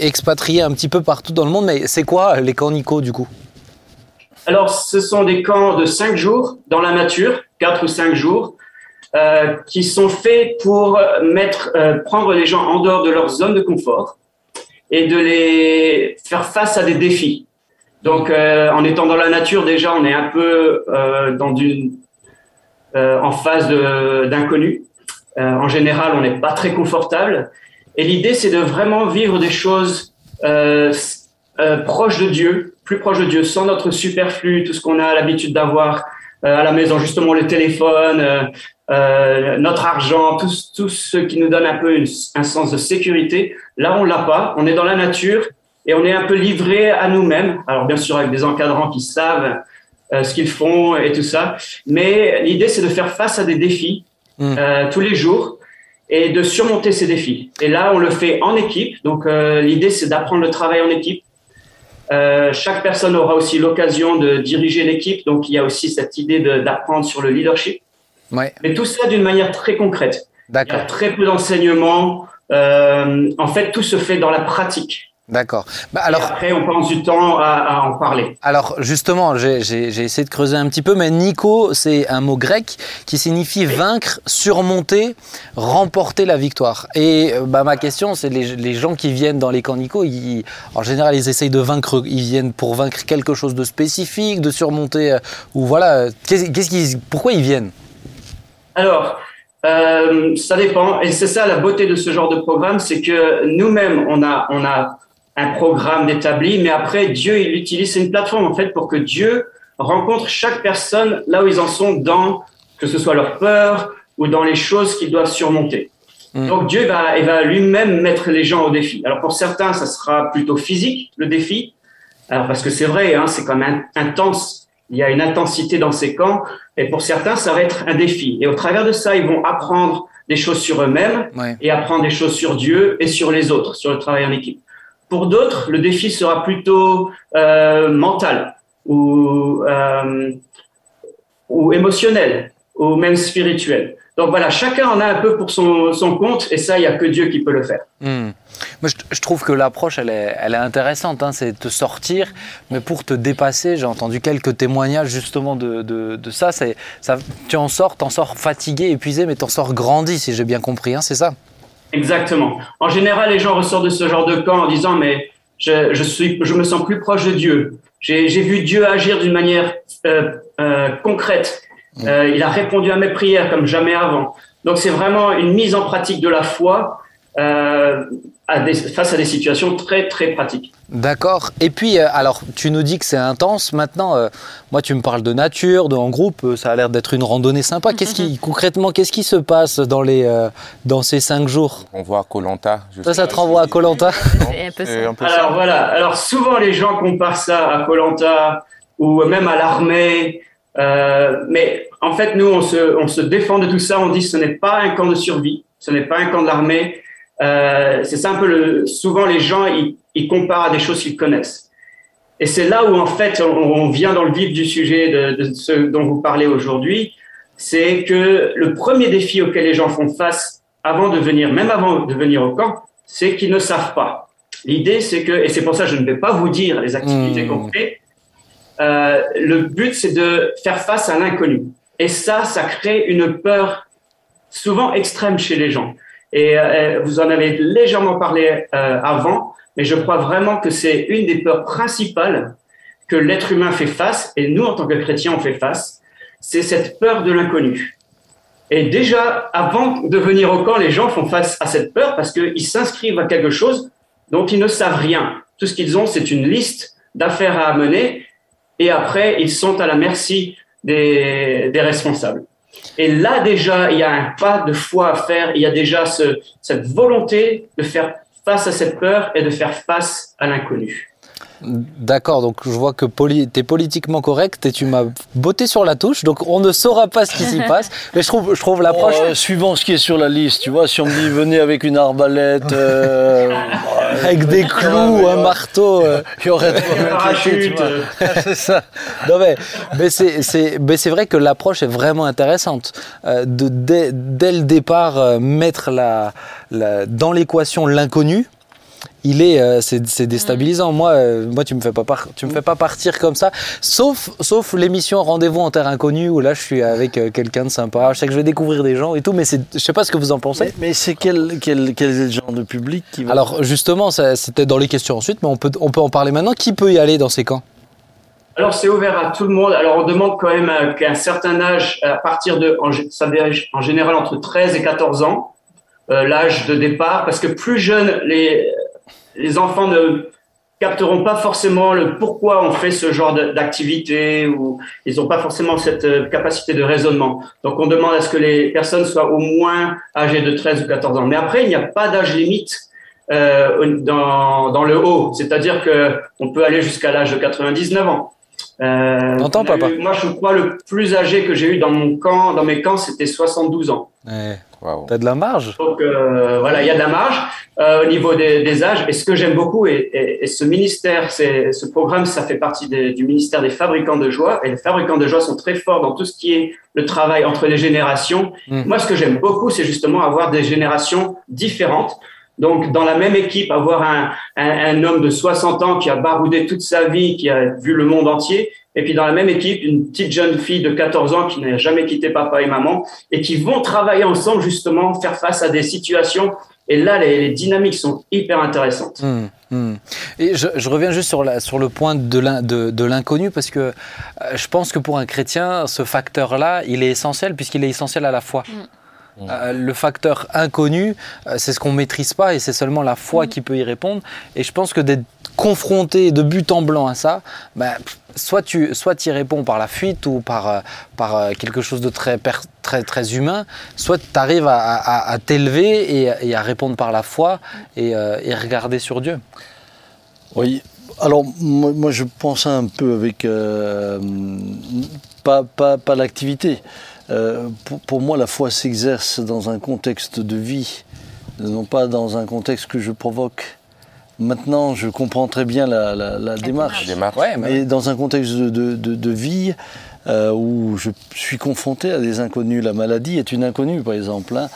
Speaker 1: expatriés un petit peu partout dans le monde. Mais c'est quoi les camps Nico du coup?
Speaker 5: Alors, ce sont des camps de cinq jours dans la nature, quatre ou cinq jours, euh, qui sont faits pour mettre, euh, prendre les gens en dehors de leur zone de confort et de les faire face à des défis. Donc, euh, en étant dans la nature, déjà, on est un peu dans une, en phase d'inconnu. en général, on n'est pas très confortable. Et l'idée, c'est de vraiment vivre des choses proches de Dieu, plus proches de Dieu, sans notre superflu, tout ce qu'on a l'habitude d'avoir euh, à la maison, justement le téléphone, euh, euh, notre argent, tout, tout ce qui nous donne un peu une, un sens de sécurité. Là, on l'a pas. On est dans la nature et on est un peu livré à nous-mêmes. Alors bien sûr avec des encadrants qui savent euh, ce qu'ils font et tout ça. Mais l'idée, c'est de faire face à des défis
Speaker 1: Mm.
Speaker 5: euh, tous les jours et de surmonter ces défis. Et là, on le fait en équipe. Donc euh, l'idée, c'est d'apprendre le travail en équipe. Euh, chaque personne aura aussi l'occasion de diriger l'équipe. Donc il y a aussi cette idée d'apprendre sur le leadership.
Speaker 1: Ouais,
Speaker 5: Mais tout ça d'une manière très concrète. Il y a
Speaker 1: d'accord.
Speaker 5: très peu d'enseignement. Euh, en fait, tout se fait dans la pratique.
Speaker 1: D'accord. Bah,
Speaker 5: Alors, après, on pense du temps à, à en parler.
Speaker 1: alors justement, j'ai essayé de creuser un petit peu, mais Nico, c'est un mot grec qui signifie vaincre, surmonter, remporter la victoire. Et euh, bah, ma question, c'est les, les gens qui viennent dans les camps Nico, ils- en général, ils essayent de vaincre, ils viennent pour vaincre quelque chose de spécifique, de surmonter, euh, ou voilà. Qu'est-ce qu'est-ce qu'ils- pourquoi ils viennent?
Speaker 5: Alors, euh, ça dépend. Et c'est ça la beauté de ce genre de programme, c'est que nous-mêmes, on a, on a un programme établi, mais après, Dieu, il utilise, c'est une plateforme en fait pour que Dieu rencontre chaque personne là où ils en sont dans, que ce soit leur peur ou dans les choses qu'ils doivent surmonter.
Speaker 1: Mm.
Speaker 5: Donc Dieu va, il va lui-même mettre les gens au défi. Alors pour certains, ça sera plutôt physique, le défi. Alors parce que c'est vrai, hein, c'est quand même intense. Il y a une intensité dans ces camps. Et pour certains, ça va être un défi. Et au travers de ça, ils vont apprendre des choses sur eux-mêmes
Speaker 1: Ouais.
Speaker 5: et apprendre des choses sur Dieu et sur les autres, sur le travail en équipe. Pour d'autres, le défi sera plutôt euh, mental ou, euh, ou émotionnel ou même spirituel. Donc voilà, chacun en a un peu pour son, son compte et ça, il n'y a que Dieu qui peut le faire.
Speaker 1: Hmm. Moi, je, trouve que l'approche, elle est, elle est intéressante. hein, c'est te sortir, mais pour te dépasser. J'ai entendu quelques témoignages justement de, de, de ça, ça. Tu en sors, t'en sors fatigué, épuisé, mais t'en sors grandi, si j'ai bien compris. Hein, c'est ça?
Speaker 5: Exactement. En général, les gens ressortent de ce genre de camp en disant mais je, je suis, je me sens plus proche de Dieu. J'ai vu Dieu agir d'une manière euh, euh, concrète. Euh, il a répondu à mes prières comme jamais avant. Donc c'est vraiment une mise en pratique de la foi euh, à des, face à des situations très très pratiques.
Speaker 1: D'accord. Et puis, euh, alors, tu nous dis que c'est intense. Maintenant, euh, moi, tu me parles de nature, de en groupe. euh, ça a l'air d'être une randonnée sympa. Qu'est-ce qui, concrètement, qu'est-ce qui se passe dans les, euh, dans ces cinq jours?
Speaker 4: On voit Colanta.
Speaker 1: Ça, ça te renvoie à Colanta?
Speaker 5: Alors voilà. Alors souvent les gens comparent ça à Colanta ou même à l'armée. Euh, mais en fait, nous, on se, on se défend de tout ça. On dit ce n'est pas un camp de survie, ce n'est pas un camp de l'armée. Euh, c'est ça un peu le. Souvent, les gens ils, ils comparent à des choses qu'ils connaissent. Et c'est là où en fait on, on vient dans le vif du sujet de, de ce dont vous parlez aujourd'hui. C'est que le premier défi auquel les gens font face avant de venir, même avant de venir au camp, c'est qu'ils ne savent pas. L'idée, c'est que, et c'est pour ça que je ne vais pas vous dire les activités
Speaker 1: Mmh.
Speaker 5: qu'on fait, euh, le but, c'est de faire face à l'inconnu. Et ça, ça crée une peur souvent extrême chez les gens. Et euh, vous en avez légèrement parlé euh, avant, mais je crois vraiment que c'est une des peurs principales que l'être humain fait face, et nous, en tant que chrétiens, on fait face, c'est cette peur de l'inconnu. Et déjà, avant de venir au camp, les gens font face à cette peur parce qu'ils s'inscrivent à quelque chose dont ils ne savent rien. Tout ce qu'ils ont, c'est une liste d'affaires à mener et après, ils sont à la merci des, des responsables. Et là, déjà, il y a un pas de foi à faire. Il y a déjà ce, cette volonté de faire face à cette peur et de faire face à l'inconnu.
Speaker 1: D'accord, donc je vois que tu es politiquement correct et tu m'as botté sur la touche, donc on ne saura pas ce qui s'y passe. Mais je trouve, je trouve l'approche.
Speaker 3: Oh, euh, suivant ce qui est sur la liste, tu vois, si on me dit venez avec une arbalète, euh,
Speaker 1: avec des clous, un marteau. euh.
Speaker 3: il y aurait
Speaker 5: euh,
Speaker 1: c'est ça. Non mais, mais c'est, c'est, mais c'est vrai que l'approche est vraiment intéressante. Euh, de, dès, dès le départ, euh, mettre la, la- dans l'équation l'inconnu, il est, euh, c'est, c'est déstabilisant. Moi, euh, moi, tu me fais pas par- tu me fais pas partir comme ça. Sauf, sauf l'émission Rendez-vous en terre inconnue où là, je suis avec euh, quelqu'un de sympa. Je sais que je vais découvrir des gens et tout, mais c'est, je sais pas ce que vous en pensez.
Speaker 3: Mais, mais c'est quel, quel, quel est le genre de public qui va
Speaker 1: Alors justement, ça- c'était dans les questions ensuite, mais on peut, on peut en parler maintenant. Qui peut y aller dans ces camps?
Speaker 5: Alors, c'est ouvert à tout le monde. Alors, on demande quand même euh, qu'à un certain âge, à partir de, en, ça veut dire en général entre 13 et 14 ans, l'âge de départ, parce que plus jeunes, les, les enfants ne capteront pas forcément le pourquoi on fait ce genre d'activité ou ils n'ont pas forcément cette euh, capacité de raisonnement. Donc on demande à ce que les personnes soient au moins âgées de 13 ou 14 ans. Mais après, il n'y a pas d'âge limite euh, dans, dans le haut, c'est-à-dire que on peut aller jusqu'à l'âge de 99 ans.
Speaker 1: Euh, papa?
Speaker 5: moi, je crois le plus âgé que j'ai eu dans mon camp, dans mes camps, c'était 72 ans.
Speaker 1: Ouais. T'as de la marge.
Speaker 5: Donc euh, voilà, il y a de la marge euh, au niveau des, des, âges. Et ce que j'aime beaucoup, et, et, et, ce ministère, c'est ce programme, ça fait partie des, du ministère des fabricants de joie. Et les fabricants de joie sont très forts dans tout ce qui est le travail entre les générations. Hmm. Moi, ce que j'aime beaucoup, c'est justement avoir des générations différentes. Donc, dans la même équipe, avoir un, un, un, homme de 60 ans qui a baroudé toute sa vie, qui a vu le monde entier, et puis dans la même équipe, une petite jeune fille de 14 ans qui n'a jamais quitté papa et maman, et qui vont travailler ensemble justement, faire face à des situations. Et là, les, dynamiques sont hyper intéressantes.
Speaker 1: Hum, hum. Et je, je, reviens juste sur, la, sur le point de l'inconnu, parce que euh, je pense que pour un chrétien, ce facteur-là, il est essentiel, puisqu'il est essentiel à la foi. Euh, le facteur inconnu, euh, c'est ce qu'on maîtrise pas et c'est seulement la foi mm. qui peut y répondre. Et je pense que d'être confronté de but en blanc à ça, ben, soit tu soit y réponds par la fuite ou par, euh, par quelque chose de très, très, très humain, soit tu arrives à, t'élever et, à répondre par la foi et, regarder sur Dieu.
Speaker 3: Oui, alors moi, je pense un peu avec pas, pas, pas l'activité, euh, pour, moi, la foi s'exerce dans un contexte de vie, non pas dans un contexte que je provoque. Maintenant, je comprends très bien la, démarche. mais dans un contexte de, vie euh, où je suis confronté à des inconnus, la maladie est une inconnue, par exemple. Hein.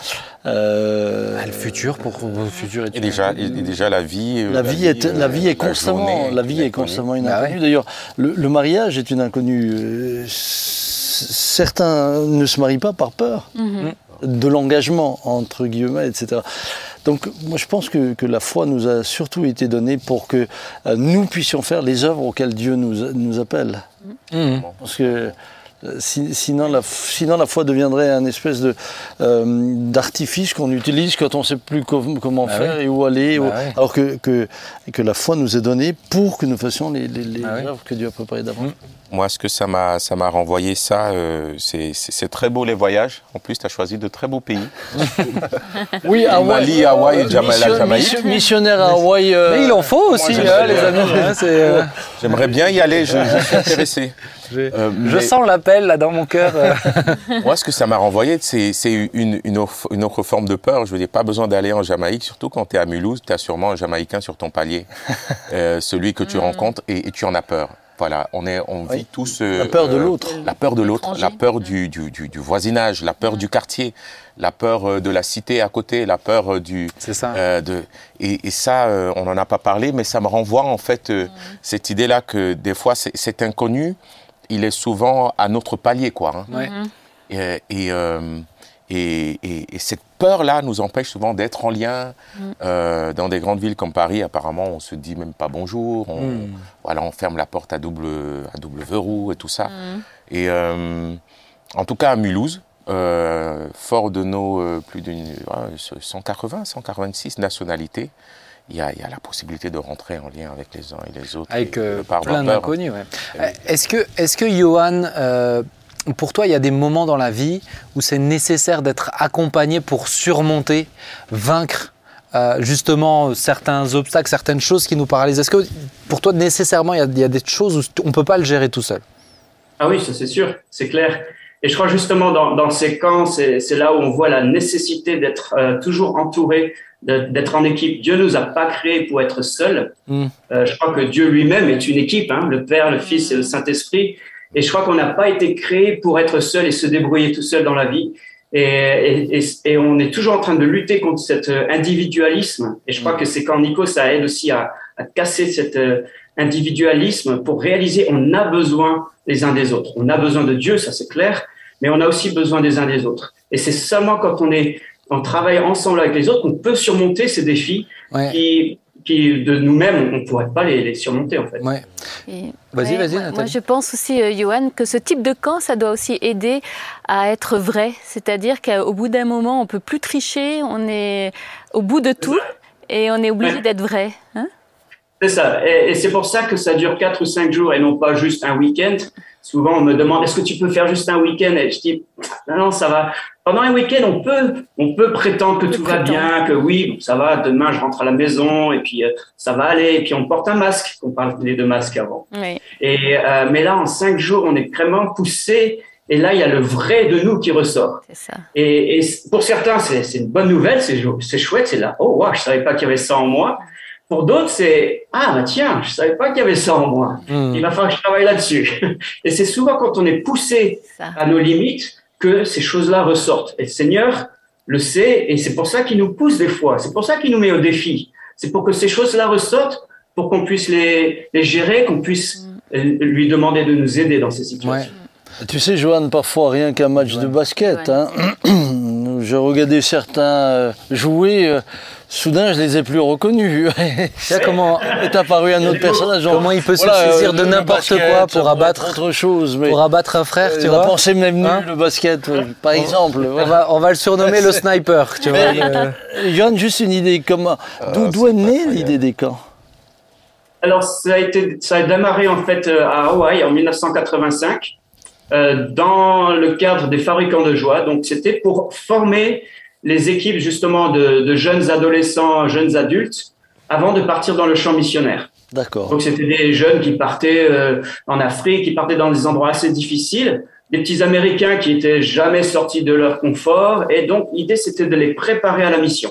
Speaker 1: Euh, ah, le futur pour le futur
Speaker 4: est et déjà, et déjà la vie.
Speaker 3: La, vie, est, la vie est constamment, la vie est constamment une bah inconnue. D'ailleurs, le, le, mariage est une inconnue certains ne se marient pas par peur mhm. de l'engagement, entre guillemets, etc. Donc moi je pense que, la foi nous a surtout été donnée pour que euh, nous puissions faire les œuvres auxquelles Dieu nous, nous appelle. Mhm. Parce que euh, sinon, la, sinon, la foi deviendrait un espèce de euh, d'artifice qu'on utilise quand on ne sait plus comment bah faire et où aller. Bah alors que, que, que, la foi nous est donnée pour que nous fassions les, les, bah œuvres que Dieu a préparées d'avance. Mm.
Speaker 4: Moi, ce que ça m'a ça m'a renvoyé, ça, euh, c'est très beau les voyages. En plus, tu as choisi de très beaux pays.
Speaker 3: oui, Hawaï.
Speaker 4: Mali, Hawaï et Mission, la Jamaïque.
Speaker 3: missionnaire à Hawaï.
Speaker 1: Mais il en faut aussi, hein, les amis. Hein,
Speaker 4: J'aimerais bien y aller, je, je suis intéressé.
Speaker 1: Euh, je sens l'appel là dans mon cœur. Euh.
Speaker 4: Moi, ce que ça m'a renvoyé, c'est une, une, autre forme de peur. Je veux dire, pas besoin d'aller en Jamaïque, surtout quand tu es à Mulhouse, tu as sûrement un Jamaïcain sur ton palier, euh, celui que tu mm. rencontres, et, tu en as peur. Voilà, on, est, on vit tous...
Speaker 3: la peur de l'autre.
Speaker 4: La peur de l'autre, la peur du, du, du, voisinage, la peur du quartier, la peur de la cité à côté, la peur du...
Speaker 1: C'est ça.
Speaker 4: de, et, et ça, on n'en a pas parlé, mais ça me renvoie en fait mm. cette idée-là que des fois, c'est inconnu, il est souvent à notre palier, quoi. Hein. Mhm. Euh, et, et, cette peur-là nous empêche souvent d'être en lien. Mhm. Euh, dans des grandes villes comme Paris, apparemment, on se dit même pas bonjour. On, voilà, on ferme la porte à double, à double verrou et tout ça. Et euh, en tout cas, à Mulhouse, fort de nos plus d'une 180, 186 nationalités, il y, a, la possibilité de rentrer en lien avec les uns et les autres.
Speaker 1: Avec euh, plein d'inconnus, Est-ce que, est que, Johan, euh, pour toi, il y a des moments dans la vie où c'est nécessaire d'être accompagné pour surmonter, vaincre euh, justement certains obstacles, certaines choses qui nous paralysent Est-ce que pour toi, nécessairement, il y, a, il y a des choses où on ne peut pas le gérer tout seul?
Speaker 5: Ah oui, ça c'est sûr, c'est clair. Et je crois justement dans, dans ces camps, c'est là où on voit la nécessité d'être toujours entouré d'être en équipe. Dieu nous a pas créés pour être seuls. Mm. Euh, je crois que Dieu lui-même est une équipe, hein, le Père, le Fils et le Saint-Esprit. Et je crois qu'on n'a pas été créé pour être seul et se débrouiller tout seul dans la vie. Et, et, et, on est toujours en train de lutter contre cet euh, individualisme. Et je crois que c'est quand Nico, ça aide aussi à, à casser cet euh, individualisme pour réaliser on a besoin les uns des autres. On a besoin de Dieu, ça c'est clair, mais on a aussi besoin des uns des autres. Et c'est seulement quand on est on travaille ensemble avec les autres, on peut surmonter ces défis qui, qui de nous-mêmes, on ne pourrait pas les, surmonter en fait.
Speaker 1: Ouais. Vas-y, vas-y,
Speaker 2: Nathalie. Moi, je pense aussi, euh, Johan, que ce type de camp, ça doit aussi aider à être vrai. C'est-à-dire qu'au bout d'un moment, on peut plus tricher, on est au bout de tout et on est obligé d'être vrai. Hein?
Speaker 5: C'est ça. Et, c'est pour ça que ça dure 4 ou 5 jours et non pas juste un week-end. Souvent, on me demande est-ce que tu peux faire juste un week-end? Et je dis non, non, ça va. Pendant un week-end, on peut, on peut prétendre que tout va bien, que oui, ça va. Demain, je rentre à la maison et puis euh, ça va aller. Et puis on porte un masque. On parlait de masque avant.
Speaker 2: Oui.
Speaker 5: Et euh, mais là, en 5 jours, on est vraiment poussé. Et là, il y a le vrai de nous qui ressort.
Speaker 2: Ça.
Speaker 5: Et, et, pour certains, c'est une bonne nouvelle, c'est chouette, c'est là, oh, wow, je savais pas qu'il y avait ça en moi. Pour d'autres, c'est ah bah tiens, je savais pas qu'il y avait ça en moi. Hmm. Il va falloir que je travaille là-dessus. Et c'est souvent quand on est poussé à nos limites que ces choses-là ressortent. Et le Seigneur le sait, et c'est pour ça qu'il nous pousse des fois. C'est pour ça qu'il nous met au défi. C'est pour que ces choses-là ressortent, pour qu'on puisse les, les gérer, qu'on puisse hmm. lui demander de nous aider dans ces situations.
Speaker 3: Tu sais, Johan, parfois rien qu'un match de basket. Hein. Je regardais certains euh, jouer. Euh, soudain, je les ai plus reconnus.
Speaker 1: Comment
Speaker 3: est apparu un autre personnage
Speaker 1: Comment il peut se saisir de n'importe quoi pour abattre
Speaker 3: autre chose,
Speaker 1: mais pour abattre un frère, tu
Speaker 3: euh,
Speaker 1: vois.
Speaker 3: La pensée même nulle, hein le basket, par exemple.
Speaker 1: On, va, on va le surnommer le sniper, tu vois.
Speaker 3: Johan, juste une idée. Comment D'où est née l'idée des camps?
Speaker 5: Alors, ça a été, ça a démarré en fait à Hawaï en 1985. Euh, dans le cadre des fabricants de joie. Donc, c'était pour former les équipes justement de, de, jeunes adolescents, jeunes adultes, avant de partir dans le champ missionnaire.
Speaker 3: D'accord.
Speaker 5: Donc, c'était des jeunes qui partaient euh, en Afrique, qui partaient dans des endroits assez difficiles, des petits Américains qui étaient jamais sortis de leur confort. Et donc, l'idée, c'était de les préparer à la mission.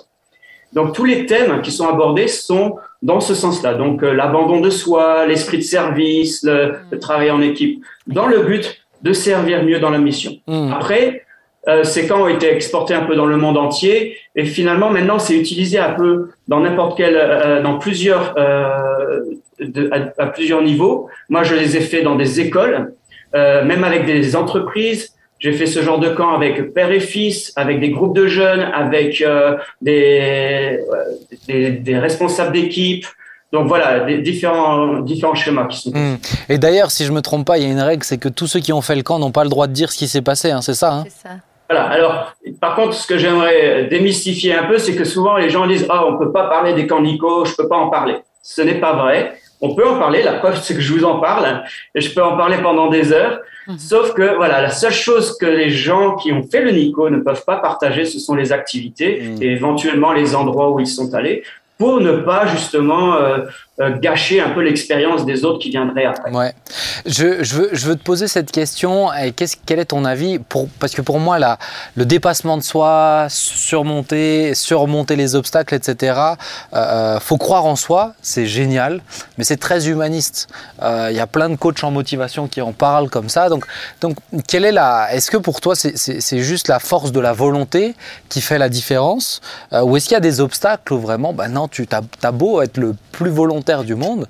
Speaker 5: Donc, tous les thèmes qui sont abordés sont dans ce sens-là. Donc, euh, l'abandon de soi, l'esprit de service, le, le travail en équipe, dans le but de servir mieux dans la mission. Hmm. Après, euh, ces camps ont été exportés un peu dans le monde entier et finalement maintenant c'est utilisé un peu dans n'importe quel, euh, dans plusieurs, euh, de, à, plusieurs niveaux. Moi je les ai fait dans des écoles, euh, même avec des entreprises. J'ai fait ce genre de camp avec père et fils, avec des groupes de jeunes, avec euh, des, des, des, responsables d'équipe, donc voilà, des différents, différents schémas qui sont.
Speaker 1: Hmm. Et d'ailleurs, si je me trompe pas, il y a une règle, c'est que tous ceux qui ont fait le camp n'ont pas le droit de dire ce qui s'est passé, hein, c'est ça, hein?
Speaker 2: C'est ça.
Speaker 5: Voilà. Alors, par contre, ce que j'aimerais démystifier un peu, c'est que souvent les gens disent ah on peut pas parler des camps Nico, je peux pas en parler. Ce n'est pas vrai. On peut en parler. La preuve, c'est que je vous en parle et je peux en parler pendant des heures. Mhm. Sauf que voilà, la seule chose que les gens qui ont fait le Nico ne peuvent pas partager, ce sont les activités mhm. et éventuellement les endroits où ils sont allés pour ne pas justement euh, gâcher un peu l'expérience des autres qui viendraient après.
Speaker 1: Ouais. Je, je, veux, je veux te poser cette question. Et quel est ton avis pour, Parce que pour moi, là, le dépassement de soi, surmonter, surmonter les obstacles, etc., euh, faut croire en soi, c'est génial, mais c'est très humaniste. Euh, il y a plein de coachs en motivation qui en parlent comme ça. Donc, donc quelle est la. Est-ce que pour toi, c'est juste la force de la volonté qui fait la différence Ou est-ce qu'il y a des obstacles où vraiment, bah non, tu as, as beau être le plus volontaire du monde,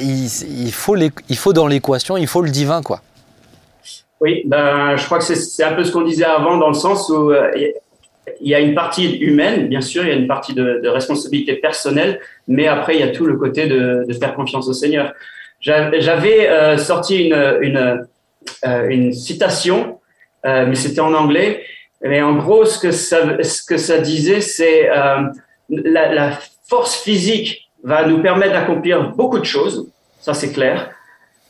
Speaker 1: il, faut, il faut dans l'équation, il faut le divin, quoi.
Speaker 5: Oui, ben, je crois que c'est un peu ce qu'on disait avant, dans le sens où euh, il y a une partie humaine, bien sûr, il y a une partie de, responsabilité personnelle, mais après, il y a tout le côté de, faire confiance au Seigneur. J'avais euh, sorti une, une, euh, citation, mais c'était en anglais. Mais en gros, ce que ça, disait, c'est la, force physique va nous permettre d'accomplir beaucoup de choses, ça c'est clair.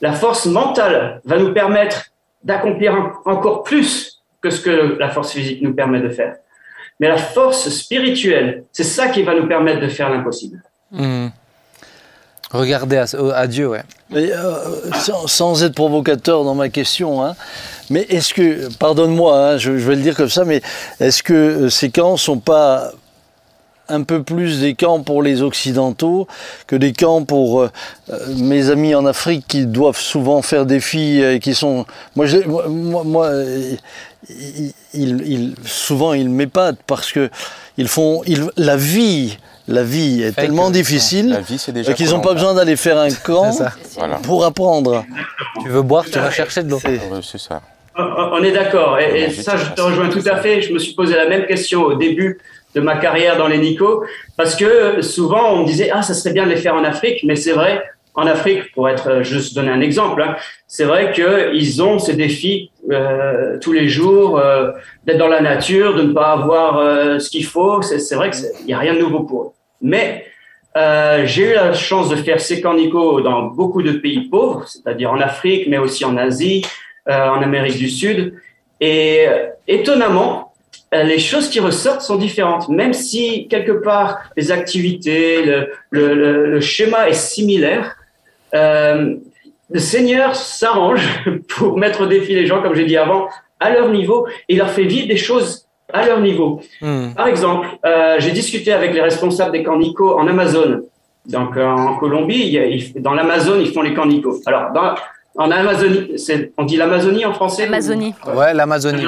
Speaker 5: La force mentale va nous permettre d'accomplir encore plus que ce que la force physique nous permet de faire. Mais la force spirituelle, c'est ça qui va nous permettre de faire l'impossible.
Speaker 1: Hmm. Regardez à, Dieu, ouais.
Speaker 3: Mais, euh, sans, être provocateur dans ma question, hein, mais est-ce que, pardonne-moi, hein, je, je, vais le dire comme ça, mais est-ce que euh, ces camps sont pas un peu plus des camps pour les Occidentaux que des camps pour euh, euh, mes amis en Afrique qui doivent souvent faire des filles et qui sont... Moi, moi, moi ils, souvent ils m'épatent parce que ils font... la vie... La vie est tellement difficile qu'ils n'ont pas besoin d'aller faire un camp pour apprendre.
Speaker 1: Tu veux boire, tu vas chercher de l'eau.
Speaker 4: C'est ça.
Speaker 5: On est d'accord. Et, ça, je te rejoins tout à fait. Je me suis posé la même question au début de ma carrière dans les Nico, parce que souvent on me disait ah ça serait bien de les faire en Afrique, mais c'est vrai en Afrique, pour être euh, juste donner un exemple, hein, c'est vrai qu'ils ont ces défis euh, tous les jours euh, d'être dans la nature, de ne pas avoir euh, ce qu'il faut. C'est vrai qu'il n'y a rien de nouveau pour eux. Mais euh, j'ai eu la chance de faire ces Nico dans beaucoup de pays pauvres, c'est-à-dire en Afrique, mais aussi en Asie, en Amérique du Sud. Et étonnamment, les choses qui ressortent sont différentes, même si quelque part les activités, le, le, le, le schéma est similaire. Euh, le Seigneur s'arrange pour mettre au défi les gens, comme j'ai dit avant, à leur niveau, et il leur fait vivre des choses à leur niveau. Hmm. Par exemple, euh, j'ai discuté avec les responsables des camps Nico en Amazon. Donc euh, en Colombie, il, dans l'Amazon, ils font les camps Nico. Alors, dans, en Amazonie, on dit l'Amazonie en français
Speaker 2: Amazonie.
Speaker 1: Ouais, l'Amazonie.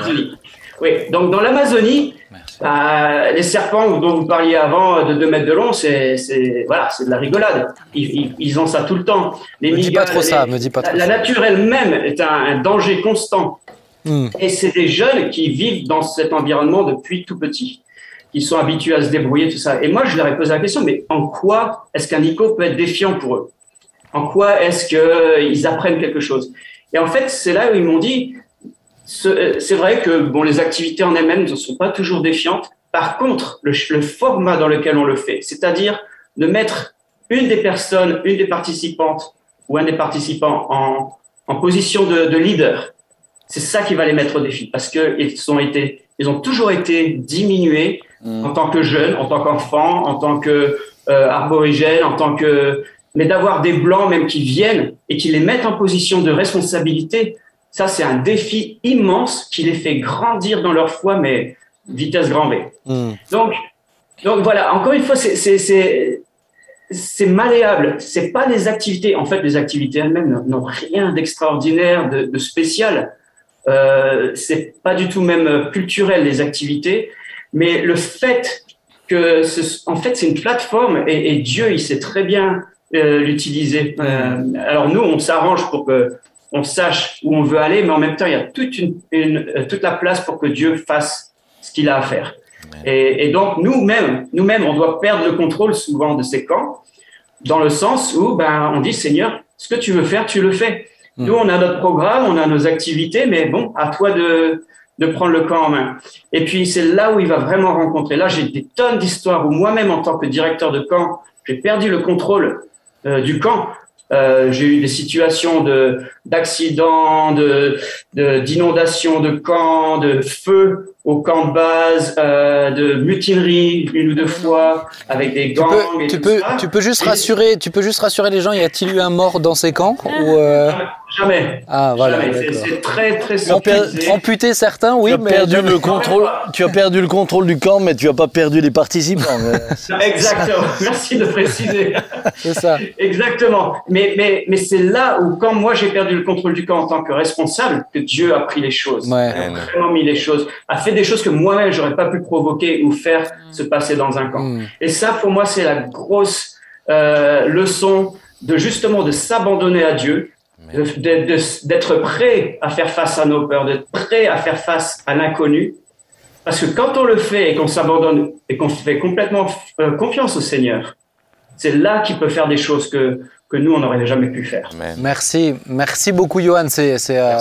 Speaker 5: Oui, donc dans l'Amazonie, euh, les serpents dont vous parliez avant de 2 mètres de long, c'est voilà, c'est de la rigolade. Ils, ils, ont ça tout le temps.
Speaker 1: Les me dis pas trop ça, me dis pas trop
Speaker 5: La, nature elle-même est un, danger constant. Hmm. Et c'est des jeunes qui vivent dans cet environnement depuis tout petit, qui sont habitués à se débrouiller, tout ça. Et moi, je leur ai posé la question, mais en quoi est-ce qu'un Nico peut être défiant pour eux? En quoi est-ce qu'ils apprennent quelque chose? Et en fait, c'est là où ils m'ont dit, euh, c'est vrai que bon, les activités en elles-mêmes ne sont pas toujours défiantes. Par contre, le, format dans lequel on le fait, c'est-à-dire de mettre une des personnes, une des participantes ou un des participants en, en position de, de leader, c'est ça qui va les mettre au défi parce qu'ils ont été, ils ont toujours été diminués mmh. en tant que jeunes, en tant qu'enfants, en tant que euh, en tant que mais d'avoir des blancs même qui viennent et qui les mettent en position de responsabilité, ça, c'est un défi immense qui les fait grandir dans leur foi, mais vitesse grand V. Hmm. Donc, donc voilà, encore une fois, c'est malléable. C'est pas des activités. En fait, les activités elles-mêmes n'ont rien d'extraordinaire, de, de, spécial. Euh, c'est pas du tout même culturel les activités, mais le fait que, ce, en fait, c'est une plateforme et, et, Dieu, il sait très bien euh, l'utiliser. Euh, alors nous, on s'arrange pour que on sache où on veut aller, mais en même temps, il y a toute, une, euh, toute la place pour que Dieu fasse ce qu'il a à faire. Et, donc, nous-mêmes, nous-mêmes, on doit perdre le contrôle souvent de ces camps, dans le sens où ben, on dit, Seigneur, ce que tu veux faire, tu le fais. Hmm. Nous, on a notre programme, on a nos activités, mais bon, à toi de, de prendre le camp en main. Et puis, c'est là où il va vraiment rencontrer. Là, j'ai des tonnes d'histoires où moi-même, en tant que directeur de camp, j'ai perdu le contrôle euh, du camp euh, j'ai eu des situations de d'accidents, de d'inondations de, camps, de feux au camp de base, euh, de mutinerie une ou deux fois avec des gangs.
Speaker 1: Tu peux,
Speaker 5: et
Speaker 1: tu, peux tu peux juste rassurer, tu peux juste rassurer les gens. Y a-t-il eu un mort dans ces camps ou euh...
Speaker 5: Jamais.
Speaker 1: Ah voilà.
Speaker 5: C'est très très
Speaker 1: Amputé certains, oui,
Speaker 3: tu as
Speaker 1: mais
Speaker 3: perdu le contrôle. Tu as perdu le contrôle du camp, mais tu as pas perdu les participants.
Speaker 5: Exactement. Merci de préciser.
Speaker 1: C'est ça.
Speaker 5: Exactement. Mais mais mais c'est là où quand moi j'ai perdu le contrôle du camp en tant que responsable que Dieu a pris les choses,
Speaker 1: ouais.
Speaker 5: a vraiment mis les choses, a fait des choses que moi-même j'aurais pas pu provoquer ou faire mm. se passer dans un camp. Mm. Et ça pour moi c'est la grosse euh, leçon de justement de s'abandonner à Dieu, d'être prêt à faire face à nos peurs, d'être prêt à faire face à l'inconnu. Parce que quand on le fait et qu'on s'abandonne et qu'on fait complètement euh, confiance au Seigneur, c'est là qu'il peut faire des choses que que nous, on n'aurait jamais pu faire.
Speaker 1: Merci, merci beaucoup, Johan. C'est, euh,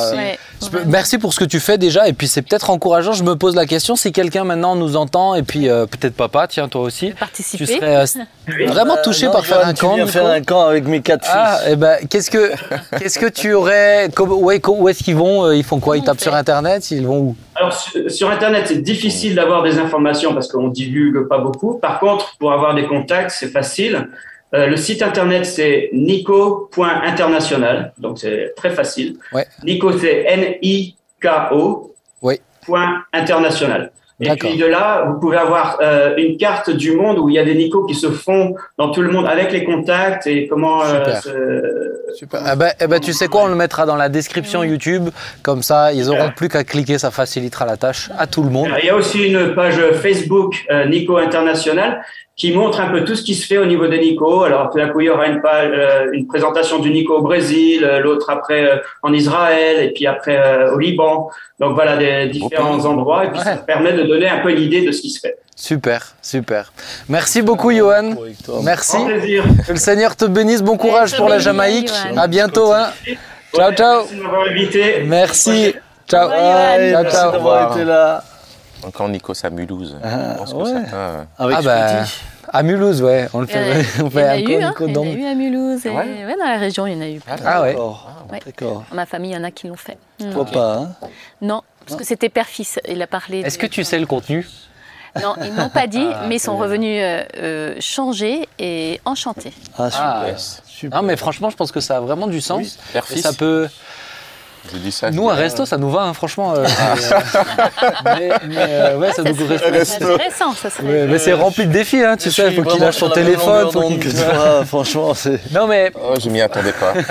Speaker 1: merci. merci. pour ce que tu fais déjà. Et puis, c'est peut-être encourageant. Je me pose la question si quelqu'un maintenant nous entend, et puis euh, peut-être papa, tiens, toi aussi,
Speaker 2: participer.
Speaker 1: tu serais euh, vraiment touché par faire un camp.
Speaker 3: Faire un camp avec mes quatre
Speaker 1: ah, fils. Ah, et ben, qu'est-ce que, qu'est-ce que tu aurais, où, où est-ce qu'ils vont Ils font quoi? Ils tapent sur Internet? Ils vont où?
Speaker 5: Alors sur, Internet, c'est difficile d'avoir des informations parce qu'on divulgue pas beaucoup. Par contre, pour avoir des contacts, c'est facile. Euh, le site internet, c'est nico.international, donc c'est très facile.
Speaker 1: Ouais.
Speaker 5: Nico, c'est N-I-K-O.
Speaker 1: Oui.
Speaker 5: Point international. Et puis de là, vous pouvez avoir euh, une carte du monde où il y a des Nico qui se font dans tout le monde avec les contacts et comment.
Speaker 1: Euh, Super. Se... Super. Eh ben, eh ben, tu sais quoi, on le mettra dans la description YouTube. Comme ça, ils auront plus qu'à cliquer, ça facilitera la tâche à tout le monde.
Speaker 5: il y a aussi une page Facebook Nico International qui montre un peu tout ce qui se fait au niveau des Nico. Alors tout d'un coup, il y aura une, page, euh, une présentation du Nico au Brésil, euh, l'autre après euh, en Israël, et puis après au Liban. Donc voilà des différents endroits, et puis ça permet de donner un peu l'idée de ce qui se fait.
Speaker 1: Super, super. Merci beaucoup, Johan.
Speaker 3: Avec toi.
Speaker 1: Merci.
Speaker 5: Grand plaisir.
Speaker 1: Que le Seigneur te bénisse. Bon courage pour la Jamaïque.
Speaker 2: Johan.
Speaker 1: À bientôt. Hein. Ciao,
Speaker 5: Ouais,
Speaker 1: ciao.
Speaker 5: Merci de m'avoir invité.
Speaker 1: Merci. Ciao.
Speaker 2: Au revoir, Johan.
Speaker 3: Ouais,
Speaker 1: Ciao,
Speaker 3: merci
Speaker 1: ciao.
Speaker 3: d'avoir été là.
Speaker 4: Encore Nikos à Mulhouse.
Speaker 3: Ah,
Speaker 4: je pense
Speaker 3: ouais.
Speaker 4: que certains, euh,
Speaker 3: Avec
Speaker 1: Ah bah, à Mulhouse, ouais. On le
Speaker 2: Il y en a-
Speaker 1: fait, on
Speaker 2: il y en
Speaker 1: fait
Speaker 2: a
Speaker 1: un
Speaker 2: eu, hein, y en a
Speaker 1: dans-
Speaker 2: eu à Mulhouse. Et,
Speaker 4: Ouais.
Speaker 2: ouais, dans la région, il y en a eu. plein.
Speaker 1: Ah ouais.
Speaker 3: D'accord.
Speaker 2: Ouais.
Speaker 3: D'accord.
Speaker 2: Dans ma famille, il y en a qui l'ont fait.
Speaker 3: Toi pas, hein
Speaker 2: Non, parce que c'était père-fils. Il a parlé.
Speaker 1: Est-ce
Speaker 2: de-
Speaker 1: que tu sais le contenu
Speaker 2: Non, ils m'ont pas dit,
Speaker 1: Ah,
Speaker 2: mais ils sont revenus euh, euh, changés et enchantés.
Speaker 3: Ah, super.
Speaker 1: Ah,
Speaker 4: yes.
Speaker 3: super.
Speaker 1: Non, mais franchement, je pense que ça a vraiment du sens.
Speaker 4: Père,
Speaker 1: Et ça peut.
Speaker 4: Je dis ça.
Speaker 1: Nous, un resto, ça nous va, hein, franchement. euh, euh, mais mais, euh, ouais, ça nous correspond.
Speaker 2: Ça serait intéressant, ça serait.
Speaker 1: Ouais, mais c'est rempli de défis, hein, tu
Speaker 3: Je
Speaker 1: sais. Il
Speaker 3: suis
Speaker 1: faut qu'il lâche son téléphone. faut
Speaker 3: d'onde
Speaker 1: qu'il-
Speaker 3: que toi, franchement, c'est.
Speaker 1: Non, mais
Speaker 4: Oh, je m'y attendais pas.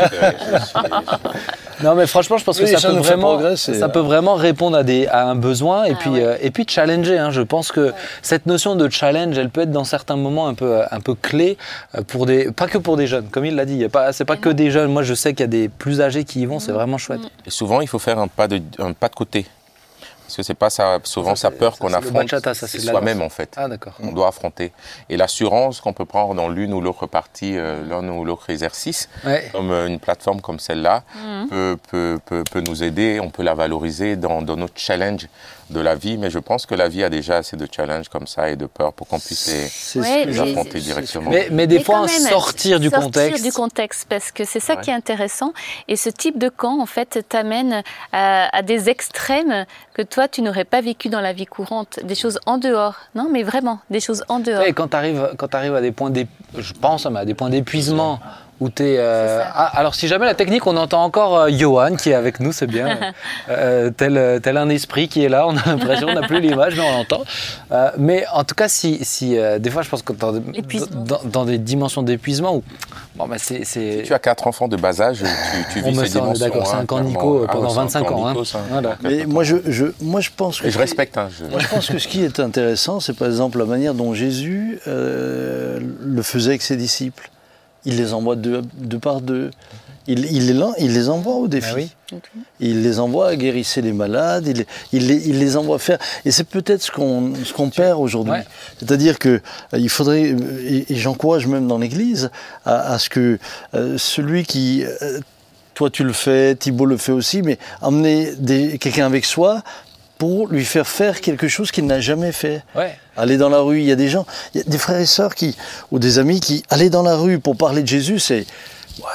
Speaker 1: Non mais franchement je pense que
Speaker 3: Oui,
Speaker 1: ça,
Speaker 3: ça
Speaker 1: peut vraiment,
Speaker 3: progresser,
Speaker 1: ça peut vraiment répondre à, des, à un besoin et,
Speaker 2: Ah
Speaker 1: puis,
Speaker 2: ouais.
Speaker 1: euh, et puis challenger. hein. Je pense que cette notion de challenge, elle peut être dans certains moments un peu, euh, un peu clé, euh, pour des, pas que pour des jeunes, comme il l'a dit, il y a pas, c'est pas que des jeunes. Moi je sais qu'il y a des plus âgés qui y vont, c'est vraiment chouette.
Speaker 4: Et souvent, il faut faire un pas de, un pas de côté. Parce que c'est pas ça, souvent
Speaker 1: Ça,
Speaker 4: sa peur qu'on affronte, soi-même en fait.
Speaker 1: Ah d'accord.
Speaker 4: On doit affronter. Et l'assurance qu'on peut prendre dans l'une ou l'autre partie, euh, l'un ou l'autre exercice,
Speaker 1: Ouais.
Speaker 4: comme euh, une plateforme comme celle-là,
Speaker 2: Mhm.
Speaker 4: peut, peut, peut, peut nous aider, on peut la valoriser dans, dans notre challenge de la vie. Mais je pense que la vie a déjà assez de challenges comme ça et de peur pour qu'on puisse les,
Speaker 2: Ouais,
Speaker 4: affronter directement.
Speaker 1: Mais, mais des
Speaker 2: Mais
Speaker 1: fois
Speaker 2: même,
Speaker 1: sortir du contexte.
Speaker 2: du contexte, parce que c'est ça
Speaker 4: Ouais.
Speaker 2: qui est intéressant. Et ce type de camp, en fait, t'amène à, à des extrêmes que toi, tu n'aurais pas vécu dans la vie courante. Des choses en dehors. Non, mais vraiment, des choses en dehors.
Speaker 1: Ouais, quand tu arrives, quand arrives à des points je pense à des points d'épuisement où tu es.
Speaker 2: C'est ça.
Speaker 1: alors, si jamais la technique, on entend encore euh, Johan qui est avec nous, c'est bien. Euh, tel, euh, tel un esprit qui est là, on a l'impression, on n'a plus l'image, mais on l'entend. Euh, mais en tout cas, si, si euh, des fois, je pense que dans, dans, dans des dimensions d'épuisement où. Bon, bah, c'est. c'est-
Speaker 4: Tu as quatre enfants de bas âge, tu, tu vis ces
Speaker 1: on est
Speaker 4: dimensions.
Speaker 1: d'accord, c'est
Speaker 4: hein,
Speaker 1: un camp
Speaker 4: clairement.
Speaker 1: Nico
Speaker 4: Ah
Speaker 1: pendant
Speaker 4: un
Speaker 1: 25
Speaker 4: camp
Speaker 1: ans. hein.
Speaker 4: Nico, ça.
Speaker 1: Voilà.
Speaker 3: Mais moi, je, je, moi, je pense que.
Speaker 4: Et je respecte. Hein, je-
Speaker 3: Moi, je pense que ce qui est intéressant, c'est par exemple la manière dont Jésus euh, le faisait avec ses disciples. Il les envoie deux, deux par deux. Il, il les, lan- il les envoie au défi.
Speaker 1: Ah oui.
Speaker 3: Il les envoie à guérir les malades. Il, il les, il les envoie faire. Et c'est peut-être ce qu'on ce qu'on perd aujourd'hui.
Speaker 1: Ouais.
Speaker 3: C'est-à-dire que euh, il faudrait, et, et j'encourage même dans l'Église, à, à ce que euh, celui qui euh, toi tu le fais, Thibault le fait aussi, mais emmener des- quelqu'un avec soi pour lui faire faire quelque chose qu'il n'a jamais fait.
Speaker 1: Ouais.
Speaker 3: Aller dans la rue, il y a des gens, il y a des frères et sœurs qui, ou des amis qui, aller dans la rue pour parler de Jésus, c'est,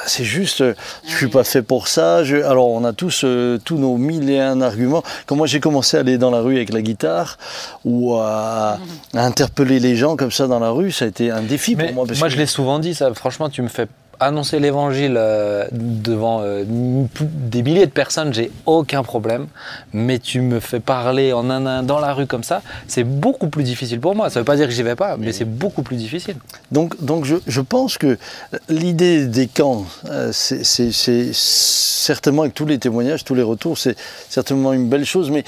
Speaker 3: c'est juste, euh, je suis pas fait pour ça. Je- alors on a tous, euh, tous nos mille et un arguments. Quand moi j'ai commencé à aller dans la rue avec la guitare ou à, à interpeller les gens comme ça dans la rue, ça a été un défi
Speaker 1: Mais
Speaker 3: pour moi. parce
Speaker 1: moi,
Speaker 3: que-
Speaker 1: je l'ai souvent dit, ça. Franchement, tu me fais annoncer l'évangile euh, devant euh, des milliers de personnes, j'ai aucun problème. Mais tu me fais parler en un un dans la rue comme ça, c'est beaucoup plus difficile pour moi. Ça veut pas dire que j'y vais pas, mais c'est beaucoup plus difficile.
Speaker 3: Donc, donc je, je pense que l'idée des camps, euh, c'est certainement avec tous les témoignages, tous les retours, c'est certainement une belle chose, mais,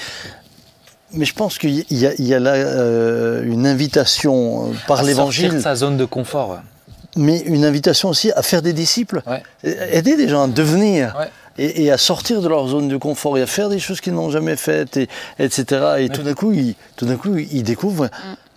Speaker 3: mais je pense qu'il y y a là euh, une invitation euh, par l'évangile,
Speaker 1: sa zone de confort.
Speaker 3: Mais une invitation aussi à faire des disciples,
Speaker 1: Ouais.
Speaker 3: aider les gens à devenir.
Speaker 1: Ouais.
Speaker 3: Et, et à sortir de leur zone de confort et à faire des choses qu'ils n'ont jamais faites, et, etc. Et tout d'un coup, ils, tout d'un coup, ils découvrent,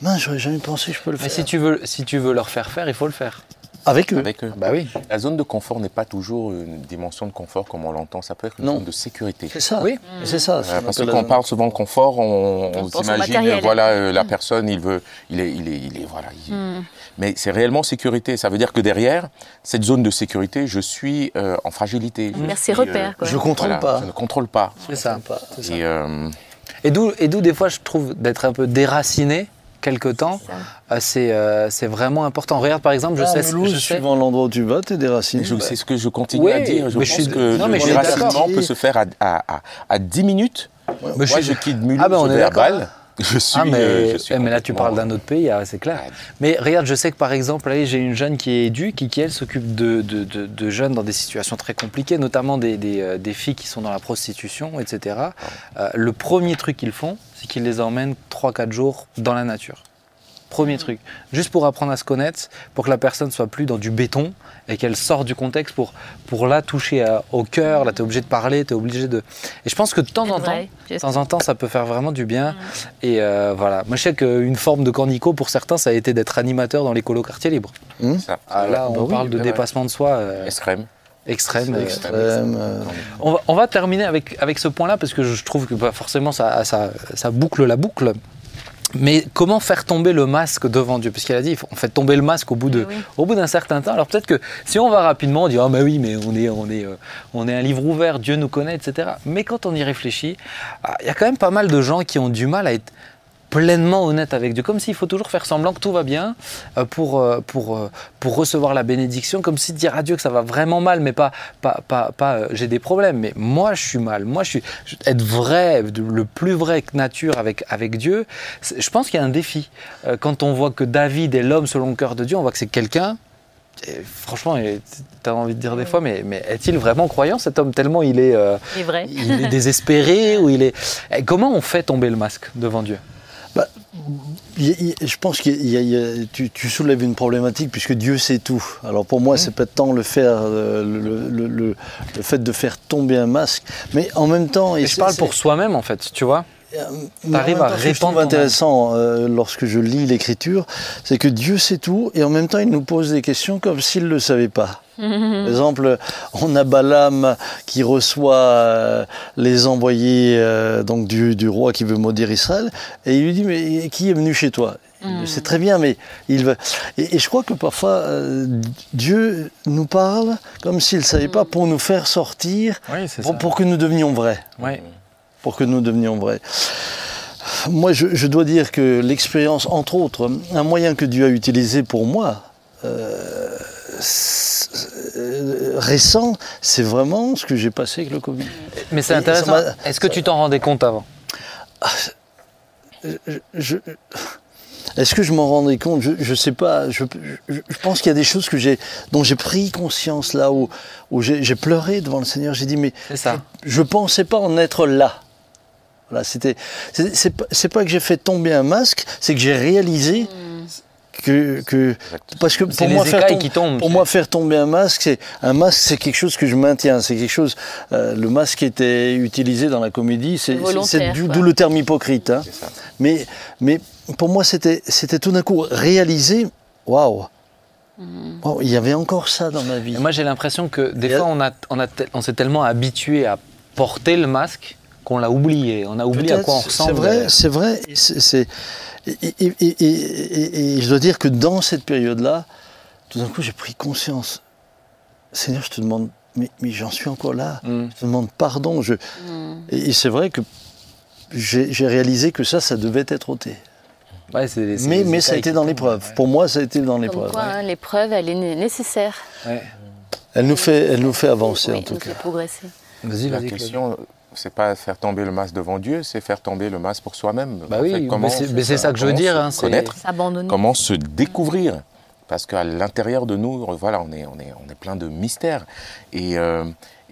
Speaker 3: mince, j'aurais jamais pensé que je peux le
Speaker 1: Mais
Speaker 3: faire.
Speaker 1: si tu veux, si tu veux leur faire faire, il faut le faire.
Speaker 3: Avec eux.
Speaker 4: Avec eux.
Speaker 1: Bah oui.
Speaker 4: La zone de confort n'est pas toujours une dimension de confort comme on l'entend. Ça peut être une
Speaker 3: Non.
Speaker 4: zone de sécurité.
Speaker 3: C'est ça.
Speaker 1: Oui.
Speaker 3: C'est ça.
Speaker 4: Euh,
Speaker 3: ce qu'on
Speaker 4: parce que
Speaker 3: appelle
Speaker 4: quand
Speaker 3: la
Speaker 4: on parle souvent de confort, on, on s'imagine, voilà, euh, la personne, il veut, il est, il est, il est, voilà. il- Mais c'est réellement sécurité. Ça veut dire que derrière cette zone de sécurité, je suis euh, en fragilité. Suis,
Speaker 2: repères, quoi.
Speaker 3: Je contrôle pas.
Speaker 4: Je ne contrôle pas.
Speaker 1: C'est ça.
Speaker 4: Et euh,
Speaker 1: Et d'où, et d'où des fois je trouve d'être un peu déraciné quelque temps, euh, c'est, euh, c'est vraiment important. Regarde par exemple, je
Speaker 3: Ah,
Speaker 1: sais,
Speaker 3: Mulhouse,
Speaker 1: je sais.
Speaker 3: suivant l'endroit où tu vas, t'es des racines.
Speaker 4: c'est ce que je continue
Speaker 1: Oui,
Speaker 4: à dire. Je
Speaker 1: mais
Speaker 4: pense
Speaker 1: je suis-
Speaker 4: que
Speaker 1: non,
Speaker 4: le
Speaker 1: mais je
Speaker 3: suis
Speaker 4: déracinement peut se faire à, à, à, à 10 minutes.
Speaker 1: Mais
Speaker 4: Moi,
Speaker 1: je suis-
Speaker 4: je quitte Mulhouse,
Speaker 1: Ah ben, on.
Speaker 4: Bâle. Je suis,
Speaker 1: Ah, mais,
Speaker 4: euh, je suis
Speaker 1: eh, mais là, tu parles d'un autre pays, ah, c'est clair. Mais regarde, je sais que par exemple, j'ai une jeune qui est éduque qui, qui, elle, s'occupe de, de, de- de jeunes dans des situations très compliquées, notamment des, des, euh, des filles qui sont dans la prostitution, etc. Euh, le premier truc qu'ils font, c'est qu'ils les emmènent 3-4 jours dans la nature. Premier truc. Juste pour apprendre à se connaître, pour que la personne soit plus dans du béton et qu'elle sorte du contexte pour, pour là toucher à- au cœur. Là, tu es obligé de parler, tu es obligé de. Et je pense que de temps en temps, de temps en temps, ça peut faire vraiment du bien. Et euh, voilà. Moi, je sais qu'une forme de cornico pour certains, ça a été d'être animateur dans les colos quartier libre.
Speaker 4: Ça.
Speaker 1: Ah, là, on
Speaker 3: Bah oui,
Speaker 1: parle de
Speaker 4: ouais,
Speaker 1: dépassement de soi euh,
Speaker 4: Extrême.
Speaker 1: extrême. euh,
Speaker 3: Extrême, euh,
Speaker 1: on, va, on va terminer avec, avec ce point-là parce que je trouve que bah, forcément ça, ça, ça boucle la boucle. Mais comment faire tomber le masque devant Dieu? Parce qu'elle a dit, on fait tomber le masque au bout de,
Speaker 2: Oui, oui.
Speaker 1: au bout d'un certain temps. Alors peut-être que si on va rapidement, on dit ah mais oui, mais on est, on est, euh, on est un livre ouvert, Dieu nous connaît, etc. Mais quand on y réfléchit, ah, il y a quand même pas mal de gens qui ont du mal à être pleinement honnête avec Dieu, comme s'il faut toujours faire semblant que tout va bien euh, pour, euh, pour, euh, pour recevoir la bénédiction, comme si dire à Dieu que ça va vraiment mal, mais pas, pas, pas, pas euh, j'ai des problèmes, mais moi je suis mal, moi je suis être vrai, le plus vrai que nature avec, avec Dieu, je pense qu'il y a un défi. Quand on voit que David est l'homme selon le cœur de Dieu, on voit que c'est quelqu'un et franchement, tu as envie de dire des fois, mais, mais est-il vraiment croyant cet homme tellement il est, euh,
Speaker 2: vrai.
Speaker 1: il est désespéré ou il est... Comment on fait tomber le masque devant Dieu?
Speaker 3: Bah, y y je pense que tu, tu soulèves une problématique puisque Dieu sait tout. Alors pour moi, c'est pas tant le faire, euh, le, le- le- le fait de faire tomber un masque, mais en même temps.
Speaker 1: Et je parle pour soi-même en fait, tu vois t'arrives
Speaker 3: même
Speaker 1: à
Speaker 3: temps, ce que je
Speaker 1: répandre
Speaker 3: trouve
Speaker 1: ton âme.
Speaker 3: intéressant euh, lorsque je lis l'Écriture, c'est que Dieu sait tout et en même temps il nous pose des questions comme s'il ne le savait pas. Par exemple, on a Balaam qui reçoit euh, les envoyés euh, donc du, du roi qui veut maudire Israël et il lui dit mais qui est venu chez toi? Il le sait très bien, mais il veut. Et, et je crois que parfois euh, Dieu nous parle comme s'il ne savait pas pour nous faire sortir,
Speaker 1: Oui, c'est
Speaker 3: pour, pour que nous devenions vrais
Speaker 1: Ouais.
Speaker 3: Pour que nous devenions vrais. Moi, je, je dois dire que l'expérience, entre autres, un moyen que Dieu a utilisé pour moi, euh, euh, récent, c'est vraiment ce que j'ai passé avec le Covid.
Speaker 1: Mais c'est intéressant. Est-ce que tu t'en rendais compte avant?
Speaker 3: Je- je- Est-ce que je m'en rendais compte? Je ne sais pas. Je, je- je pense qu'il y a des choses que j'ai, dont j'ai pris conscience là où, où j'ai pleuré devant le Seigneur. J'ai dit mais
Speaker 1: ça.
Speaker 3: je ne pensais pas en être là. Voilà, c'était, c'est, c'est pas, c'est pas que j'ai fait tomber un masque, c'est que j'ai réalisé que, que parce que
Speaker 1: C'est
Speaker 3: pour moi faire
Speaker 1: écailles
Speaker 3: tom-
Speaker 1: qui tombent.
Speaker 3: pour moi faire tomber un masque, c'est un masque, c'est quelque chose que je maintiens, c'est quelque chose. euh, le masque était utilisé dans la comédie, c'est, c'est,
Speaker 2: Volontaire,
Speaker 3: c'est d'où, le terme hypocrite. hein.
Speaker 4: C'est ça.
Speaker 3: Mais, mais pour moi, c'était, c'était tout d'un coup réalisé. Waouh, il y avait encore ça dans ma vie.
Speaker 1: Et moi, j'ai l'impression que des
Speaker 3: Et
Speaker 1: fois, on, a, on, a tel- on s'est tellement habitué à porter le masque qu'on l'a oublié. On a oublié à quoi on ressemble.
Speaker 3: C'est vrai, c'est vrai. et c'est- c'est- et, et- et- et- et- et je dois dire que dans cette période-là, tout d'un coup, j'ai pris conscience. Seigneur, je te demande, mais, mais j'en suis encore là.
Speaker 1: Mm.
Speaker 3: Je te demande pardon. Je... Et, et c'est vrai que j'ai réalisé que ça, ça devait être ôté.
Speaker 1: Ouais, c'est- c'est
Speaker 3: Mais,
Speaker 1: les
Speaker 3: mais ça a été dans l'épreuve.
Speaker 1: ouais.
Speaker 3: Pour moi, ça a été dans l'épreuve.
Speaker 2: quoi, hein, l'épreuve, elle est né- nécessaire.
Speaker 1: Ouais.
Speaker 3: Elle nous fait, elle nous fait avancer
Speaker 2: Oui,
Speaker 3: en tout
Speaker 2: nous
Speaker 3: cas.
Speaker 2: fait progresser.
Speaker 1: Vas-y,
Speaker 4: La question, c'est pas faire tomber le masque devant Dieu, c'est faire tomber le masque pour soi-même.
Speaker 1: Bah
Speaker 4: En
Speaker 1: oui,
Speaker 4: fait,
Speaker 1: mais
Speaker 4: comment
Speaker 1: c'est-
Speaker 4: se-
Speaker 1: mais c'est ça que je veux dire,
Speaker 4: se
Speaker 1: hein, c'est-
Speaker 4: connaître,
Speaker 2: S'abandonner.
Speaker 4: comment se découvrir. Parce qu'à l'intérieur de nous, voilà, on est, on est, on est plein de mystères. Et, euh,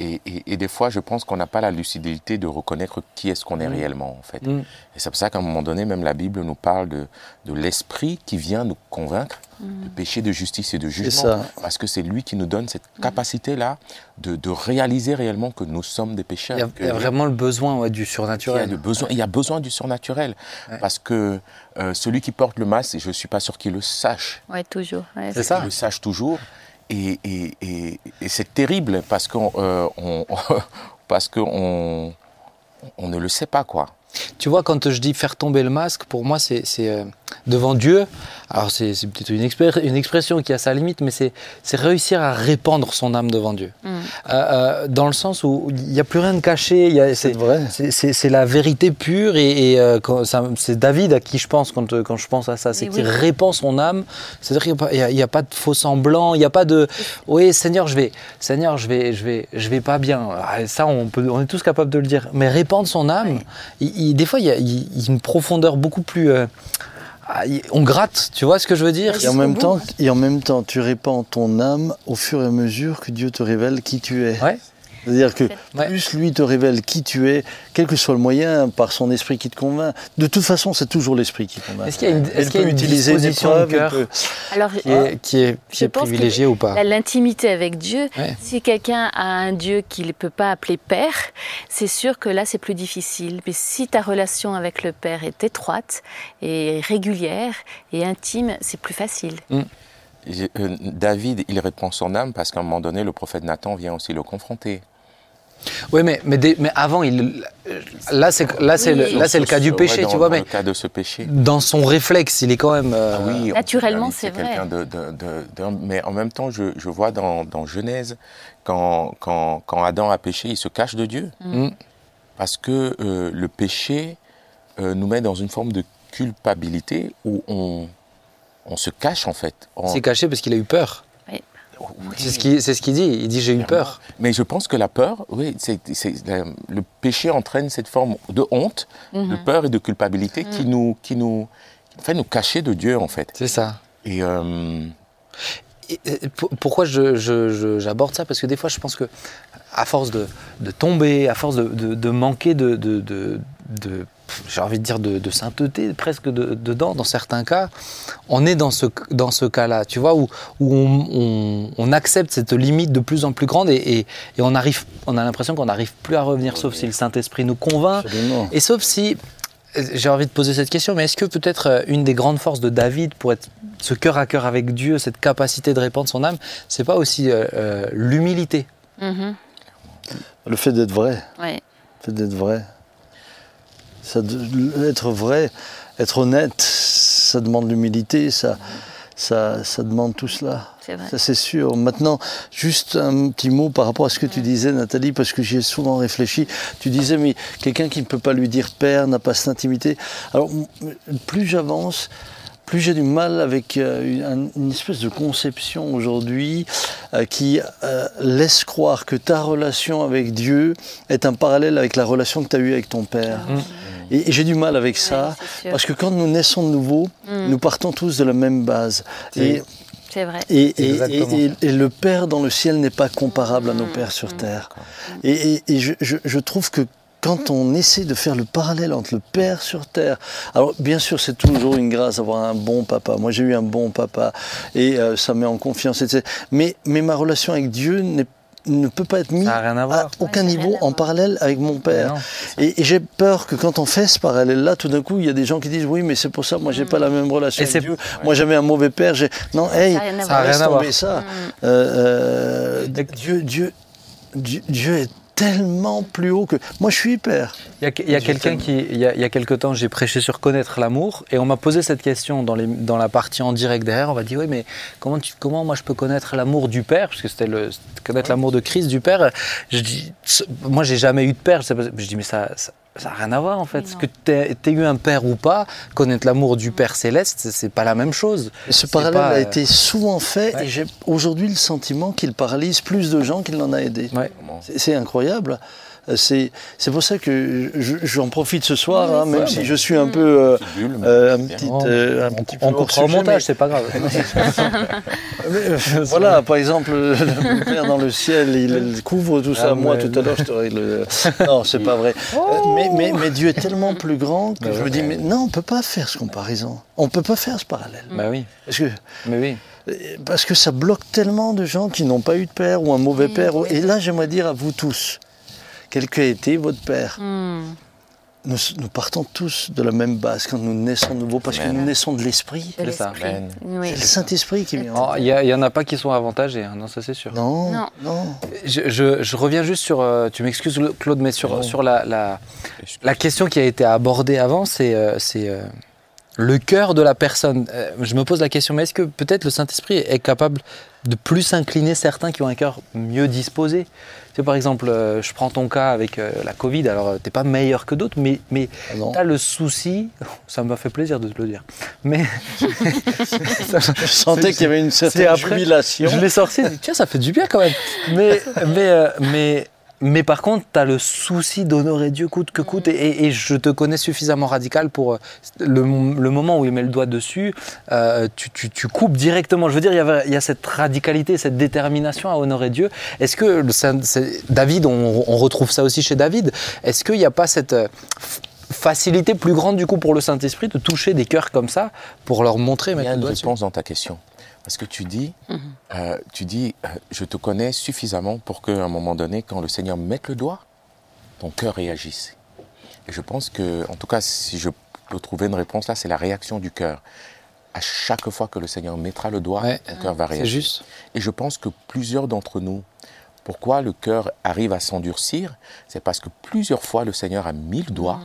Speaker 4: et, et- et des fois, je pense qu'on n'a pas la lucidité de reconnaître qui est-ce qu'on est réellement, en fait.
Speaker 1: Mm.
Speaker 4: Et c'est pour ça qu'à un moment donné, même la Bible nous parle de, de l'esprit qui vient nous convaincre de péché, de justice et de jugement.
Speaker 3: ça.
Speaker 4: Parce que c'est lui qui nous donne cette capacité-là de, de réaliser réellement que nous sommes des pécheurs.
Speaker 1: Il y a,
Speaker 4: que-
Speaker 1: il y a vraiment le besoin ouais, du
Speaker 4: il y a,
Speaker 1: surnaturel.
Speaker 4: le besoin, il y a besoin du surnaturel. Parce que euh, celui qui porte le masque, je ne suis pas sûr qu'il le sache.
Speaker 2: Oui, toujours. ouais.
Speaker 1: C'est ça.
Speaker 4: Il le sache toujours. Et, c'est terrible parce qu'on euh, on- on, ne le sait pas, quoi.
Speaker 1: Tu vois, quand je dis faire tomber le masque, pour moi, c'est c'est, euh, devant Dieu. Alors, c'est c'est peut-être une, une expression qui a sa limite, mais c'est c'est réussir à répandre son âme devant Dieu.
Speaker 2: Mm.
Speaker 1: Euh, euh, dans le sens où il n'y a plus rien de caché.
Speaker 3: C'est vrai.
Speaker 1: C'est- C'est c'est la vérité pure et, et, euh, c'est David à qui je pense quand, quand je pense à ça, c'est qu'il
Speaker 2: oui.
Speaker 1: répand son âme. C'est-à-dire qu'il n'y a, pas- il y a- il y a pas de faux semblant, il n'y a pas de oui Seigneur je vais Seigneur je vais je vais je vais pas bien. Ah, Ça on peut on est tous capables de le dire. Mais répandre son âme, il- il- des fois il y, a, il- il y a une profondeur beaucoup plus euh, on gratte, tu vois ce que je veux dire
Speaker 3: Et en, même temps, et en même temps, tu répands ton âme au fur et à mesure que Dieu te révèle qui tu es.
Speaker 1: Ouais.
Speaker 3: C'est-à-dire que
Speaker 2: Ouais.
Speaker 3: plus lui te révèle qui tu es, quel que soit le moyen, par son esprit qui te convainc. De toute façon, c'est toujours l'esprit qui convainc.
Speaker 1: Est-ce qu'il y a une, est-ce qu'il y a
Speaker 3: peut
Speaker 1: une
Speaker 3: utiliser des
Speaker 1: disposition de
Speaker 3: preuves,
Speaker 1: cœur
Speaker 3: peut-
Speaker 2: Alors,
Speaker 1: qui est, qui est, qui
Speaker 2: Je
Speaker 1: est
Speaker 2: pense que
Speaker 1: privilégiée ou pas
Speaker 2: L'intimité avec Dieu,
Speaker 1: Ouais.
Speaker 2: si quelqu'un a un Dieu qu'il ne peut pas appeler Père, c'est sûr que là c'est plus difficile. Mais si ta relation avec le Père est étroite et régulière et intime, c'est plus facile.
Speaker 4: J'ai- euh, David, il répand son âme parce qu'à un moment donné, le prophète Nathan vient aussi le confronter.
Speaker 1: Oui, mais, mais, des- mais avant, il, là, c'est là, c'est le, là, c'est le cas du
Speaker 4: Ouais,
Speaker 1: péché,
Speaker 4: dans-
Speaker 1: tu vois,
Speaker 4: dans
Speaker 1: mais
Speaker 4: le cas de ce péché.
Speaker 1: dans son réflexe, il est quand même. euh,
Speaker 4: Ah oui,
Speaker 2: Naturellement, c'est vrai.
Speaker 4: quelqu'un de, de- de- de- mais en même temps, je, je vois dans, dans Genèse, quand, quand, quand Adam a péché, il se cache de Dieu.
Speaker 1: Mm.
Speaker 4: Parce que euh, le péché euh, nous met dans une forme de culpabilité où on, on se cache en fait. On-
Speaker 1: Il s'est caché parce qu'il a eu peur.
Speaker 4: Oui.
Speaker 1: C'est ce qu'il ce dit. Il dit J'ai eu peur.
Speaker 4: Mais je pense que la peur, oui, c'est, le péché entraîne cette forme de honte, de peur et de culpabilité qui nous, qui nous, fait nous cacher de Dieu en fait.
Speaker 1: C'est ça.
Speaker 4: Et euh,
Speaker 1: Et- et pour- pourquoi je- je- je- j'aborde ça? Parce que des fois, je pense que à force de, de tomber, à force de, de- de manquer de- j'ai envie de dire de, de sainteté presque de- dedans, dans certains cas, on est dans ce, dans ce cas-là, tu vois, où, où on, on- on accepte cette limite de plus en plus grande et, et- et on, arrive, on a l'impression qu'on n'arrive plus à revenir, sauf si le Saint-Esprit nous convainc.
Speaker 3: Absolument.
Speaker 1: Et sauf si, j'ai envie de poser cette question, mais est-ce que peut-être euh, une des grandes forces de David pour être ce cœur à cœur avec Dieu, cette capacité de répandre son âme, c'est pas aussi euh, euh, l'humilité?
Speaker 2: Mhm.
Speaker 3: Le fait d'être vrai.
Speaker 2: Ouais.
Speaker 3: Le fait d'être vrai. Ça, être vrai, être honnête, ça demande l'humilité, ça, ça, ça demande tout cela.
Speaker 2: C'est vrai.
Speaker 3: Ça, c'est sûr. Maintenant, juste un petit mot par rapport à ce que tu disais, Nathalie, parce que j'y ai souvent réfléchi. Tu disais, mais quelqu'un qui ne peut pas lui dire père n'a pas cette intimité. Alors, plus j'avance, plus j'ai du mal avec euh, une, une espèce de conception aujourd'hui euh, qui euh, laisse croire que ta relation avec Dieu est un parallèle avec la relation que tu as eue avec ton père. Et, et j'ai du mal avec ça,
Speaker 2: Ouais,
Speaker 3: parce que quand nous naissons de nouveau,
Speaker 2: Mm.
Speaker 3: nous partons tous de la même base. Et,
Speaker 2: C'est vrai.
Speaker 3: et,
Speaker 1: C'est
Speaker 3: et- et- et le Père dans le ciel n'est pas comparable à nos pères sur terre. Et, et- et je, je- je trouve que quand on essaie de faire le parallèle entre le Père sur terre, alors bien sûr c'est toujours une grâce d'avoir un bon papa. Moi j'ai eu un bon papa et euh, ça met en confiance. etc. Mais, mais ma relation avec Dieu n'est- ne peut pas être mise
Speaker 1: Ça rien à
Speaker 3: aucun
Speaker 2: Ouais, ça
Speaker 3: niveau
Speaker 2: rien à
Speaker 3: en parallèle avec mon père.
Speaker 1: Non.
Speaker 3: Et, et j'ai peur que quand on fait ce parallèle-là, tout d'un coup, il y a des gens qui disent oui, mais c'est pour ça, moi, j'ai pas la même relation
Speaker 1: Et c'est-
Speaker 3: avec Dieu. Moi, j'avais un mauvais père. J'ai non, hey,
Speaker 2: Ça a rien à
Speaker 1: Ça a
Speaker 2: voir.
Speaker 1: rien
Speaker 3: laisse
Speaker 1: à voir.
Speaker 3: tomber ça. Euh, euh, Dieu, Dieu, Dieu, Dieu est tellement plus haut que moi. Je suis père.
Speaker 1: Il y a, il y a
Speaker 3: J'ai
Speaker 1: quelqu'un qui, il y a, il y a quelque temps, j'ai prêché sur connaître l'amour et on m'a posé cette question dans, les, dans la partie en direct derrière. On m'a dit oui, mais comment, tu, comment moi je peux connaître l'amour du Père? Parce que c'était le connaître l'amour de Christ du Père. Je dis, moi j'ai jamais eu de père. Je, dis mais ça, ça, ça a rien à voir en fait. Que tu aies eu un père ou pas, connaître l'amour du Père céleste, c'est- pas la même chose.
Speaker 3: Ce parallèle
Speaker 1: pas,
Speaker 3: a
Speaker 1: euh,
Speaker 3: été souvent fait
Speaker 1: ouais.
Speaker 3: et j'ai aujourd'hui le sentiment qu'il paralyse plus de gens qu'il n'en a aidé.
Speaker 1: Ouais.
Speaker 3: C'est- C'est incroyable. Euh, C'est c'est pour ça que je- j'en profite ce soir, hein, même si je suis un peu, euh, euh, un petit, euh, un petit peu
Speaker 1: on
Speaker 3: hors
Speaker 1: comprend le
Speaker 3: sujet,
Speaker 1: montage,
Speaker 3: mais-
Speaker 1: c'est pas grave.
Speaker 3: mais, voilà, par exemple, le Père dans le ciel, il, couvre tout ça.
Speaker 1: Ah,
Speaker 3: Moi,
Speaker 1: mais-
Speaker 3: tout à l'heure, je te règle. Non, c'est pas vrai. Mais, mais, mais Dieu est tellement plus grand que
Speaker 1: Bah
Speaker 3: je me dis, mais non, on peut pas faire ce comparaison. On peut pas faire ce parallèle.
Speaker 1: bah oui,
Speaker 3: Parce que
Speaker 1: mais oui.
Speaker 3: parce que ça bloque tellement de gens qui n'ont pas eu de père ou un mauvais père. Et là, j'aimerais dire à vous tous, quel qu'a été votre père,
Speaker 2: Hmm.
Speaker 3: nous, nous partons tous de la même base quand nous naissons de nouveau, parce que nous naissons de l'esprit.
Speaker 1: C'est ça.
Speaker 2: Oui.
Speaker 3: C'est le Saint-Esprit qui vient.
Speaker 1: Oh, Il y, a- il y en a pas qui sont avantagés, hein, non, ça c'est sûr.
Speaker 3: Non,
Speaker 2: Non.
Speaker 3: non.
Speaker 1: Je, je- je reviens juste sur, euh, tu m'excuses Claude, mais sur,
Speaker 3: Non.
Speaker 1: sur la, la, la question qui a été abordée avant, c'est euh, c'est, euh, le cœur de la personne. Euh, je me pose la question, mais est-ce que peut-être le Saint-Esprit est capable de plus incliner certains qui ont un cœur mieux disposé? Tu sais, Par exemple, euh, je prends ton cas avec euh, la Covid, alors tu n'es pas meilleur que d'autres, mais, mais
Speaker 3: Ah
Speaker 1: tu as le souci, ça m'a fait plaisir de te le dire, mais
Speaker 3: Je sentais qu'il y avait une certaine jubilation.
Speaker 1: je l'ai sorti, tiens, ça fait du bien quand même. Mais, mais, mais Mais par contre, tu as le souci d'honorer Dieu coûte que coûte. Et, et je te connais suffisamment radical pour euh, le, le moment où il met le doigt dessus, euh, tu, tu- tu coupes directement. Je veux dire, il y, avait- il y a cette radicalité, cette détermination à honorer Dieu. Est-ce que David, on, on retrouve ça aussi chez David, est-ce qu'il n'y a pas cette euh, facilité plus grande du coup pour le Saint-Esprit de toucher des cœurs comme ça pour leur montrer,
Speaker 4: Il y
Speaker 1: mettre
Speaker 4: a une réponse dans ta question. Parce que tu dis, euh, tu dis, euh, je te connais suffisamment pour qu'à un moment donné, quand le Seigneur mette le doigt, ton cœur réagisse. Et je pense que, en tout cas, si je peux trouver une réponse là, c'est la réaction du cœur. À chaque fois que le Seigneur mettra le doigt,
Speaker 1: Ouais.
Speaker 4: ton cœur va
Speaker 1: C'est
Speaker 4: réagir.
Speaker 1: juste.
Speaker 4: Et je pense que plusieurs d'entre nous, pourquoi le cœur arrive à s'endurcir, c'est parce que plusieurs fois le Seigneur a mis le doigt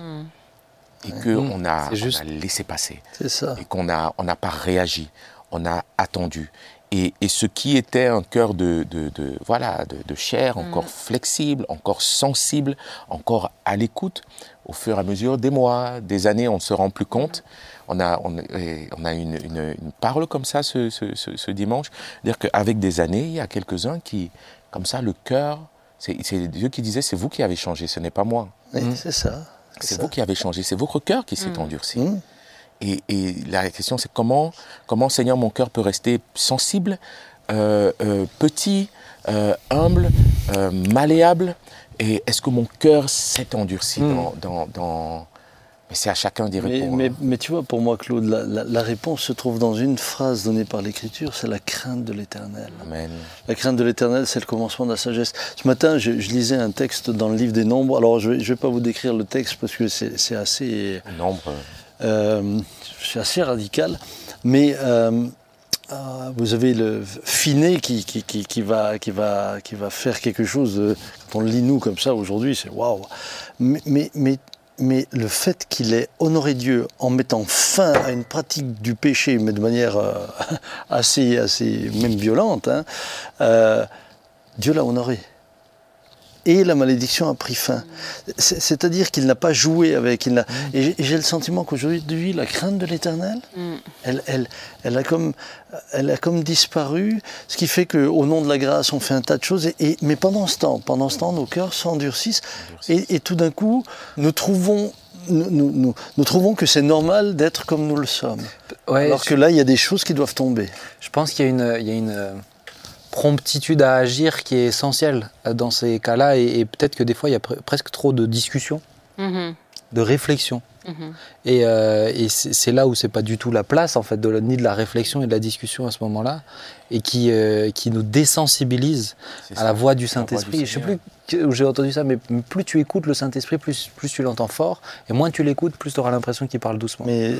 Speaker 4: et qu'on a, a laissé passer
Speaker 3: C'est ça.
Speaker 4: et qu'on n'a on n'a pas réagi, on a attendu. Et, et ce qui était un cœur de, de, de- voilà, de, de chair, encore flexible, encore sensible, encore à l'écoute, au fur et à mesure des mois, des années, on ne se rend plus compte. On a, on, a une, une- une parole comme ça ce, ce, ce- ce dimanche, dire qu'avec des années, il y a quelques-uns qui, comme ça, le cœur, c'est Dieu qui disait, c'est vous qui avez changé, ce n'est pas moi.
Speaker 3: Oui, C'est ça.
Speaker 4: C'est vous qui avez changé, c'est votre cœur qui s'est endurci. Et, et la question, c'est comment, comment, Seigneur, mon cœur peut rester sensible, euh, euh, petit, euh, humble, malléable Et est-ce que mon cœur s'est endurci dans, dans, dans- Mais c'est à chacun d'y répondre.
Speaker 3: mais- mais tu vois, pour moi, Claude, la, la- la réponse se trouve dans une phrase donnée par l'Écriture, c'est la crainte de l'Éternel.
Speaker 4: Amen.
Speaker 3: La crainte de l'Éternel, c'est le commencement de la sagesse. Ce matin, je, je lisais un texte dans le livre des Nombres. Alors, je ne vais, vais pas vous décrire le texte parce que c'est c'est assez,
Speaker 4: Nombre.
Speaker 3: Euh, c'est assez radical. Mais euh, euh, vous avez le Finet qui, va, qui, va, qui va faire quelque chose. quand on le lit nous comme ça aujourd'hui, c'est waouh. Mais, mais, mais, mais le fait qu'il ait honoré Dieu en mettant fin à une pratique du péché, mais de manière euh, assez, assez même violente, hein, Dieu l'a honoré. Et la malédiction a pris fin. C'est- C'est-à-dire qu'il n'a pas joué avec. Il n'a- Et j'ai- le sentiment qu'aujourd'hui, la crainte de l'éternel, elle, elle, elle, a comme, elle a comme disparu, ce qui fait qu'au nom de la grâce, on fait un tas de choses. Et, et- mais pendant ce temps, pendant ce temps, nos cœurs s'endurcissent. Et, et tout d'un coup, nous trouvons, nous, nous, trouvons que c'est normal d'être comme nous le sommes.
Speaker 1: Ouais,
Speaker 3: Alors
Speaker 1: je-
Speaker 3: que là, il y a des choses qui doivent tomber.
Speaker 1: Je pense qu'il y a une, il y a une euh, promptitude à agir qui est essentielle euh, dans ces cas-là et, et peut-être que des fois il y a pre- presque trop de discussion,
Speaker 2: Mhm.
Speaker 1: de réflexion.
Speaker 2: Mhm.
Speaker 1: Et, euh, et c'est là où c'est pas du tout la place en fait de la- ni de la réflexion et de la discussion à ce moment-là et qui, euh, qui nous désensibilise à la voix du Saint-Esprit. Je sais plus où j'ai entendu ça, mais plus tu écoutes le Saint-Esprit, plus, plus tu l'entends fort, et moins tu l'écoutes, plus tu auras l'impression qu'il parle doucement.
Speaker 3: Mais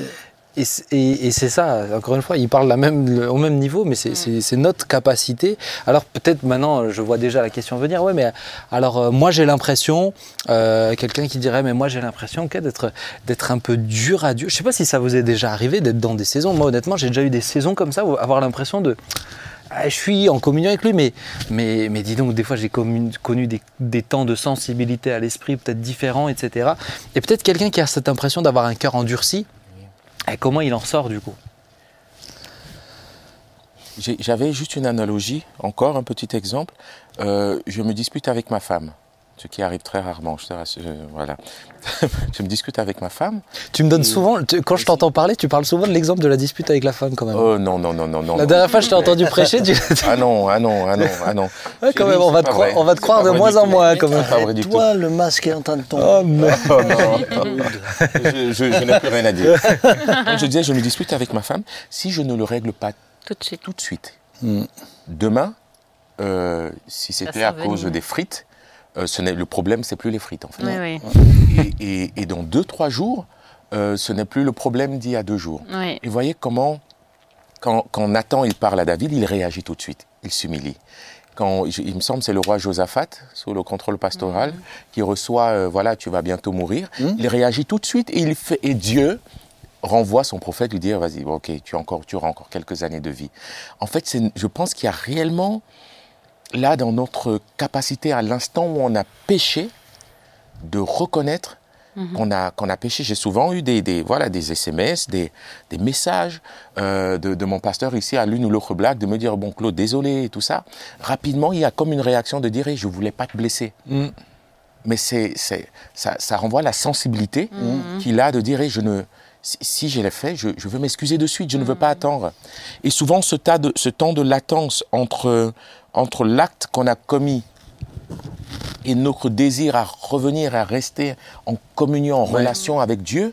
Speaker 1: Et, c'est- et- et c'est ça, encore une fois, il parle la même, le- au même niveau, mais c'est c'est- notre capacité. Alors peut-être maintenant, je vois déjà la question venir, ouais, mais alors euh, moi j'ai l'impression, euh, quelqu'un qui dirait, mais moi j'ai l'impression d'être d'être un peu dur à Dieu. Je sais pas si ça vous est déjà arrivé d'être dans des saisons. Moi honnêtement, j'ai déjà eu des saisons comme ça, où avoir l'impression de... Ah, je suis en communion avec lui, mais, mais, mais dis donc, des fois j'ai connu des, des temps de sensibilité à l'esprit peut-être différents, etc. Et peut-être quelqu'un qui a cette impression d'avoir un cœur endurci, et comment il en sort du coup?
Speaker 4: J'avais juste une analogie, encore un petit exemple. Euh, je me dispute avec ma femme, ce qui arrive très rarement. Je te rassure, euh, voilà. je me discute avec ma femme.
Speaker 1: Tu me donnes
Speaker 4: Et-
Speaker 1: souvent, tu- quand je t'entends parler, tu parles souvent de l'exemple de la dispute avec la femme quand même.
Speaker 4: Oh non, non, non, non, non.
Speaker 1: la
Speaker 4: non.
Speaker 1: dernière fois, je t'ai entendu prêcher, tu...
Speaker 4: Ah non, ah non, ah non, ah non.
Speaker 1: Ouais, quand même, on va te croire,
Speaker 4: vrai.
Speaker 1: on va te
Speaker 4: C'est
Speaker 1: croire
Speaker 4: pas
Speaker 1: de moins en moins quand même.
Speaker 4: C'est pas vrai du tout.
Speaker 3: toi, le masque est en train de tomber.
Speaker 1: Oh, non.
Speaker 4: Oh non, je, je- je n'ai plus rien à dire. Donc je disais, je me dispute avec ma femme. Si je ne le règle pas
Speaker 2: Tout de suite.
Speaker 4: tout de suite,
Speaker 3: Mm.
Speaker 4: demain, euh, si c'était à cause des frites, euh, ce n'est- le problème, c'est plus les frites en fait.
Speaker 2: Oui, oui.
Speaker 4: Et, et- et dans deux, trois jours, euh, ce n'est plus le problème d'il y a deux jours.
Speaker 2: oui.
Speaker 4: Et voyez comment, quand, quand Nathan il parle à David, il réagit tout de suite, il s'humilie. Quand, il me semble c'est le roi Josaphat, sous le contrôle pastoral, qui reçoit, euh, voilà, tu vas bientôt mourir.
Speaker 3: Mhm.
Speaker 4: Il réagit tout de suite et, il fait, et Dieu renvoie son prophète lui dire, vas-y, bon, ok, tu, as encore, tu auras encore quelques années de vie. En fait, c'est- je pense qu'il y a réellement, là, dans notre capacité, à l'instant où on a péché, de reconnaître qu'on a, qu'on a péché. J'ai souvent eu des, des, voilà, des SMS, des, des messages euh, de, de mon pasteur ici à l'une ou l'autre blague, de me dire, bon Claude, désolé et tout ça. Rapidement, il y a comme une réaction de dire, hey, je voulais pas te blesser.
Speaker 1: Mm.
Speaker 4: Mais c'est, c'est, ça, ça renvoie à la sensibilité qu'il a de dire, hey, je ne, si, si je l'ai fait, je, je veux m'excuser de suite, je ne veux pas attendre. Et souvent, ce, tas de, ce temps de latence entre, entre l'acte qu'on a commis et notre désir à revenir, à rester en communion, en relation avec Dieu,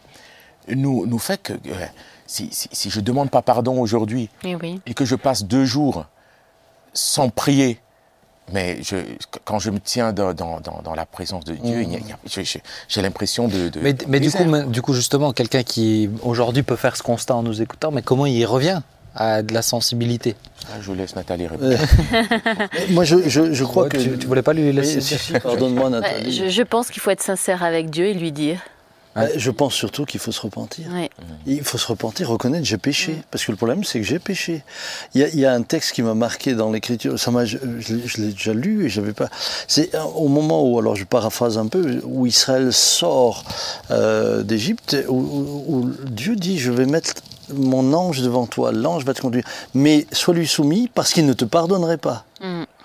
Speaker 4: nous, nous fait que euh, si, si, si je ne demande pas pardon aujourd'hui
Speaker 2: Oui, oui.
Speaker 4: et que je passe deux jours sans prier, mais je, quand je me tiens dans, dans, dans, dans la présence de Dieu, j'ai l'impression de, de-
Speaker 1: Mais,
Speaker 4: de
Speaker 1: mais du, coup,
Speaker 4: misère.
Speaker 1: mais- du coup, justement, quelqu'un qui aujourd'hui peut faire ce constat en nous écoutant, mais comment il y revient? À de la sensibilité
Speaker 4: Ah, je laisse Nathalie répondre.
Speaker 3: Moi, je, je, je crois
Speaker 1: Ouais,
Speaker 3: que.
Speaker 1: tu, tu voulais pas lui laisser
Speaker 3: Oui, si, Pardonne-moi, Nathalie.
Speaker 2: je, je pense qu'il faut être sincère avec Dieu et lui dire.
Speaker 3: Euh, Je pense surtout qu'il faut se repentir.
Speaker 2: Ouais.
Speaker 3: Il faut se repentir, reconnaître j'ai péché. Parce que le problème, c'est que j'ai péché. Il y, a, il y a un texte qui m'a marqué dans l'écriture. Ça m'a, je, je l'ai- déjà lu et j'avais pas. C'est euh, au moment où, alors je paraphrase un peu, où Israël sort euh, d'Égypte, où, où- où Dieu dit Je vais mettre mon ange devant toi, l'ange va te conduire. Mais sois lui soumis parce qu'il ne te pardonnerait pas.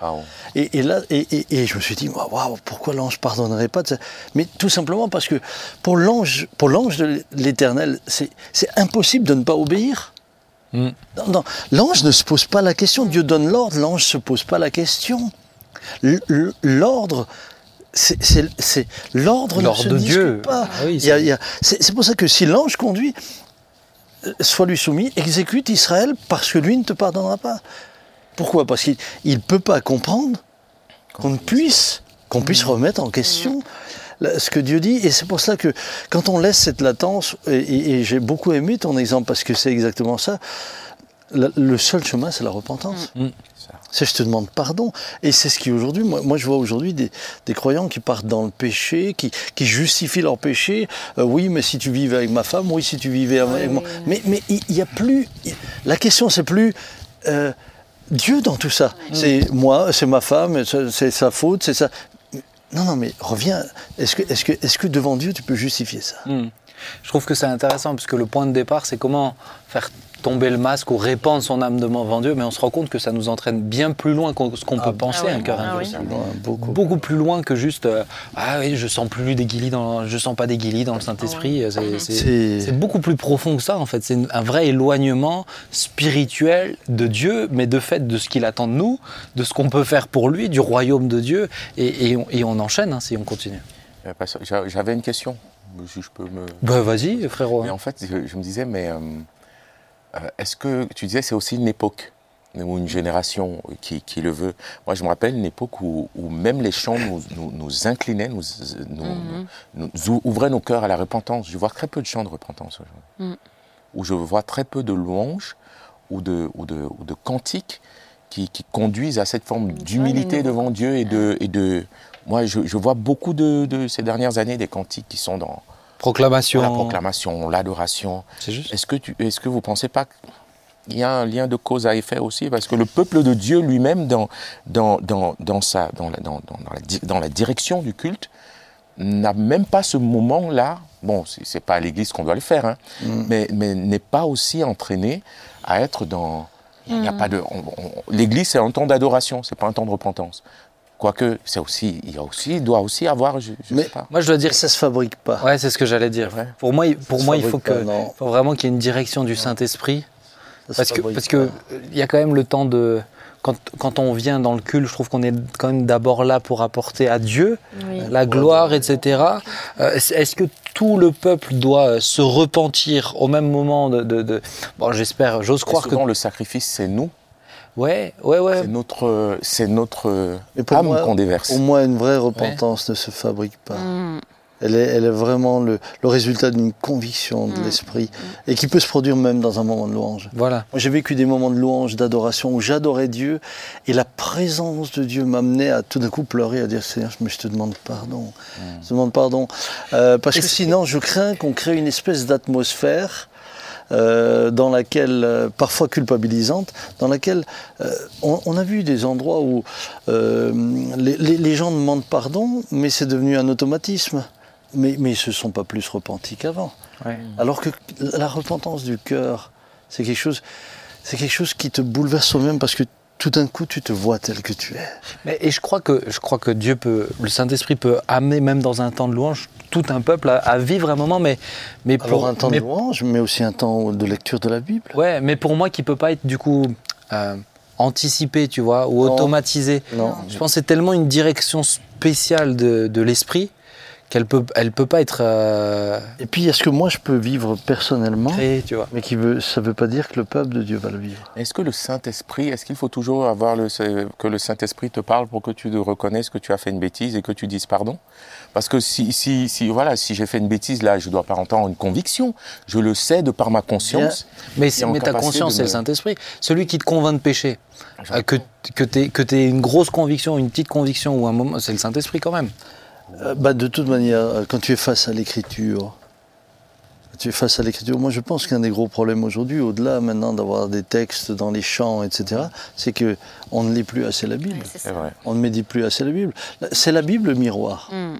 Speaker 4: Ah, oh.
Speaker 3: Et, et là, et, et- et je me suis dit, waouh, pourquoi l'ange pardonnerait pas de ça? Mais tout simplement parce que pour l'ange, pour l'ange de l'Éternel, c'est c'est impossible de ne pas obéir.
Speaker 1: Mm.
Speaker 3: Non, non, l'ange ne se pose pas la question. Dieu donne l'ordre, l'ange se pose pas la question. L'ordre, c'est c'est- c'est- l'ordre ne
Speaker 1: de Dieu.
Speaker 3: pas.
Speaker 1: Ah oui,
Speaker 3: Il y a-
Speaker 1: c'est-
Speaker 3: il y a- C'est c'est pour ça que si l'ange conduit, euh, sois lui soumis, exécute Israël parce que lui ne te pardonnera pas. Pourquoi? Parce qu'il ne peut pas comprendre qu'on puisse, qu'on puisse remettre en question la- ce que Dieu dit. Et c'est pour ça que quand on laisse cette latence, et, et- et j'ai beaucoup aimé ton exemple parce que c'est exactement ça, la- le seul chemin, c'est la repentance.
Speaker 1: Mm.
Speaker 3: C'est je te demande pardon. Et c'est ce qui aujourd'hui, moi, moi je vois aujourd'hui des, des croyants qui partent dans le péché, qui, qui justifient leur péché. Euh, oui, mais si tu vivais avec ma femme, oui, si tu vivais avec moi. Mais mais il n'y a plus. La question, c'est plus. euh, Dieu dans tout ça. C'est moi, c'est ma femme, c'est sa faute, c'est ça. Non, non, mais reviens. Est-ce que, est que, est que devant Dieu, tu peux justifier ça?
Speaker 1: Hmm. Je trouve que c'est intéressant parce que le point de départ, c'est comment faire tomber le masque ou répandre son âme devant Dieu, mais on se rend compte que ça nous entraîne bien plus loin que ce qu'on peut penser,
Speaker 2: ouais.
Speaker 1: un cœur
Speaker 2: Ah
Speaker 1: impur.
Speaker 2: oui.
Speaker 3: Loin, beaucoup.
Speaker 1: Beaucoup plus loin que juste euh, ah oui je sens plus des guilis dans je sens pas des guilis dans le Saint Esprit c'est c'est-
Speaker 3: C'est-
Speaker 1: c'est beaucoup plus profond que ça en fait c'est un vrai éloignement spirituel de Dieu mais de fait de ce qu'il attend de nous de ce qu'on peut faire pour lui du royaume de Dieu et, et on, et on enchaîne hein, si on continue
Speaker 4: Euh, J'avais une question, si je peux me...
Speaker 1: bah vas-y frérot
Speaker 4: Mais en fait, je, je me disais, mais euh, est-ce que tu disais c'est aussi une époque ou une génération qui, qui le veut? Moi, je me rappelle une époque où, où même les chants nous, nous, nous inclinaient, nous, ou- ouvraient nos cœurs à la repentance. Je vois très peu de chants de repentance aujourd'hui. Où je vois très peu de louanges ou de, ou de, ou de cantiques qui, qui conduisent à cette forme d'humilité
Speaker 2: mais-
Speaker 4: devant Dieu et de... Et de moi, je, je vois beaucoup de, de ces dernières années des cantiques qui sont dans,
Speaker 1: proclamation
Speaker 4: la proclamation, l'adoration.
Speaker 1: c'est juste
Speaker 4: Est-ce que, tu, est-ce que vous ne pensez pas qu'il y a un lien de cause à effet aussi? Parce que le peuple de Dieu lui-même, dans, dans, dans, dans, sa, dans, la, dans, dans, dans la, di- dans la direction du culte, n'a même pas ce moment-là. Bon, c'est, c'est pas à l'église qu'on doit le faire, hein, mais, mais n'est pas aussi entraîné à être dans. Il n'y a pas de. on- on- l'église, c'est un temps d'adoration, c'est pas un temps de repentance. Quoique, c'est aussi, il y a aussi, il doit aussi avoir, je, je
Speaker 3: Mais-
Speaker 4: sais pas.
Speaker 1: moi je dois dire
Speaker 3: Ça se fabrique pas.
Speaker 1: Ouais, c'est ce que j'allais dire.
Speaker 4: Ouais.
Speaker 1: Pour moi, il- pour
Speaker 3: Ça
Speaker 1: moi, il faut que, vraiment qu'il y ait une direction du Saint-Esprit,
Speaker 3: Ça se
Speaker 1: parce que parce que
Speaker 3: pas.
Speaker 1: il y a quand même le temps de quand, quand on vient dans le culte, je trouve qu'on est quand même d'abord là pour apporter à Dieu
Speaker 2: Oui.
Speaker 1: la gloire, etc. Euh, est-ce que tout le peuple doit euh, se repentir au même moment de, de- de- bon, j'espère, j'ose croire que
Speaker 4: souvent, le sacrifice, c'est nous.
Speaker 1: Ouais, ouais, ouais.
Speaker 4: C'est notre, c'est notre
Speaker 3: pour
Speaker 4: âme
Speaker 3: moi,
Speaker 4: qu'on déverse.
Speaker 3: Au moins, une vraie repentance ne se fabrique pas.
Speaker 2: Mm.
Speaker 3: Elle est, elle est vraiment le, le résultat d'une conviction de l'esprit et qui peut se produire même dans un moment de louange.
Speaker 1: Voilà.
Speaker 3: Moi, j'ai vécu des moments de louange, d'adoration où j'adorais Dieu et la présence de Dieu m'amenait à tout d'un coup pleurer, à dire Seigneur, mais je te demande pardon. Je te demande pardon. Euh, parce que sinon, je crains qu'on crée une espèce d'atmosphère. Euh, dans laquelle, euh, parfois culpabilisante, dans laquelle euh, on, on a vu des endroits où les, les- les gens demandent pardon, mais c'est devenu un automatisme. mais, mais ils se sont pas plus repentis qu'avant.
Speaker 1: Ouais.
Speaker 3: Alors que la repentance du cœur, c'est quelque chose, c'est quelque chose qui te bouleverse soi-même parce que tout d'un coup, tu te vois tel que tu es.
Speaker 1: Mais, et je crois que je crois que Dieu peut, le Saint-Esprit peut amener même dans un temps de louange tout un peuple à, à vivre un moment, mais mais pour
Speaker 3: Alors un temps
Speaker 1: mais,
Speaker 3: de louange, mais aussi un temps de lecture de la Bible.
Speaker 1: ouais, mais pour moi qui peut pas être du coup euh, anticipé, tu vois, ou
Speaker 3: Non.
Speaker 1: automatisé.
Speaker 3: Non.
Speaker 1: Je pense que c'est tellement une direction spéciale de, de l'esprit qu'elle peut elle peut pas être euh,
Speaker 3: Et puis, il y a ce que moi je peux vivre personnellement,
Speaker 1: tu vois.
Speaker 3: mais qui veut, ça ne veut pas dire que le peuple de Dieu va le vivre?
Speaker 4: Est-ce que le Saint-Esprit, est-ce qu'il faut toujours avoir le, que le Saint-Esprit te parle pour que tu te reconnaisses que tu as fait une bêtise et que tu dises pardon? Parce que si, si, si, voilà, si j'ai fait une bêtise, là, je ne dois pas entendre une conviction. Je le sais de par ma conscience.
Speaker 1: Mais, ta conscience, c'est le Saint-Esprit. Celui qui te convainc de pécher, euh, que, que tu aies, une grosse conviction, une petite conviction ou un moment, c'est le Saint-Esprit quand même.
Speaker 3: Euh, bah, de toute manière, euh, quand tu es face à l'écriture, tu es face à l'écriture, moi je pense qu'un des gros problèmes aujourd'hui, au-delà maintenant d'avoir des textes dans les chants, etc., c'est que on ne lit plus assez la Bible. On ne médite plus assez la Bible. C'est la Bible le miroir.
Speaker 2: Mm.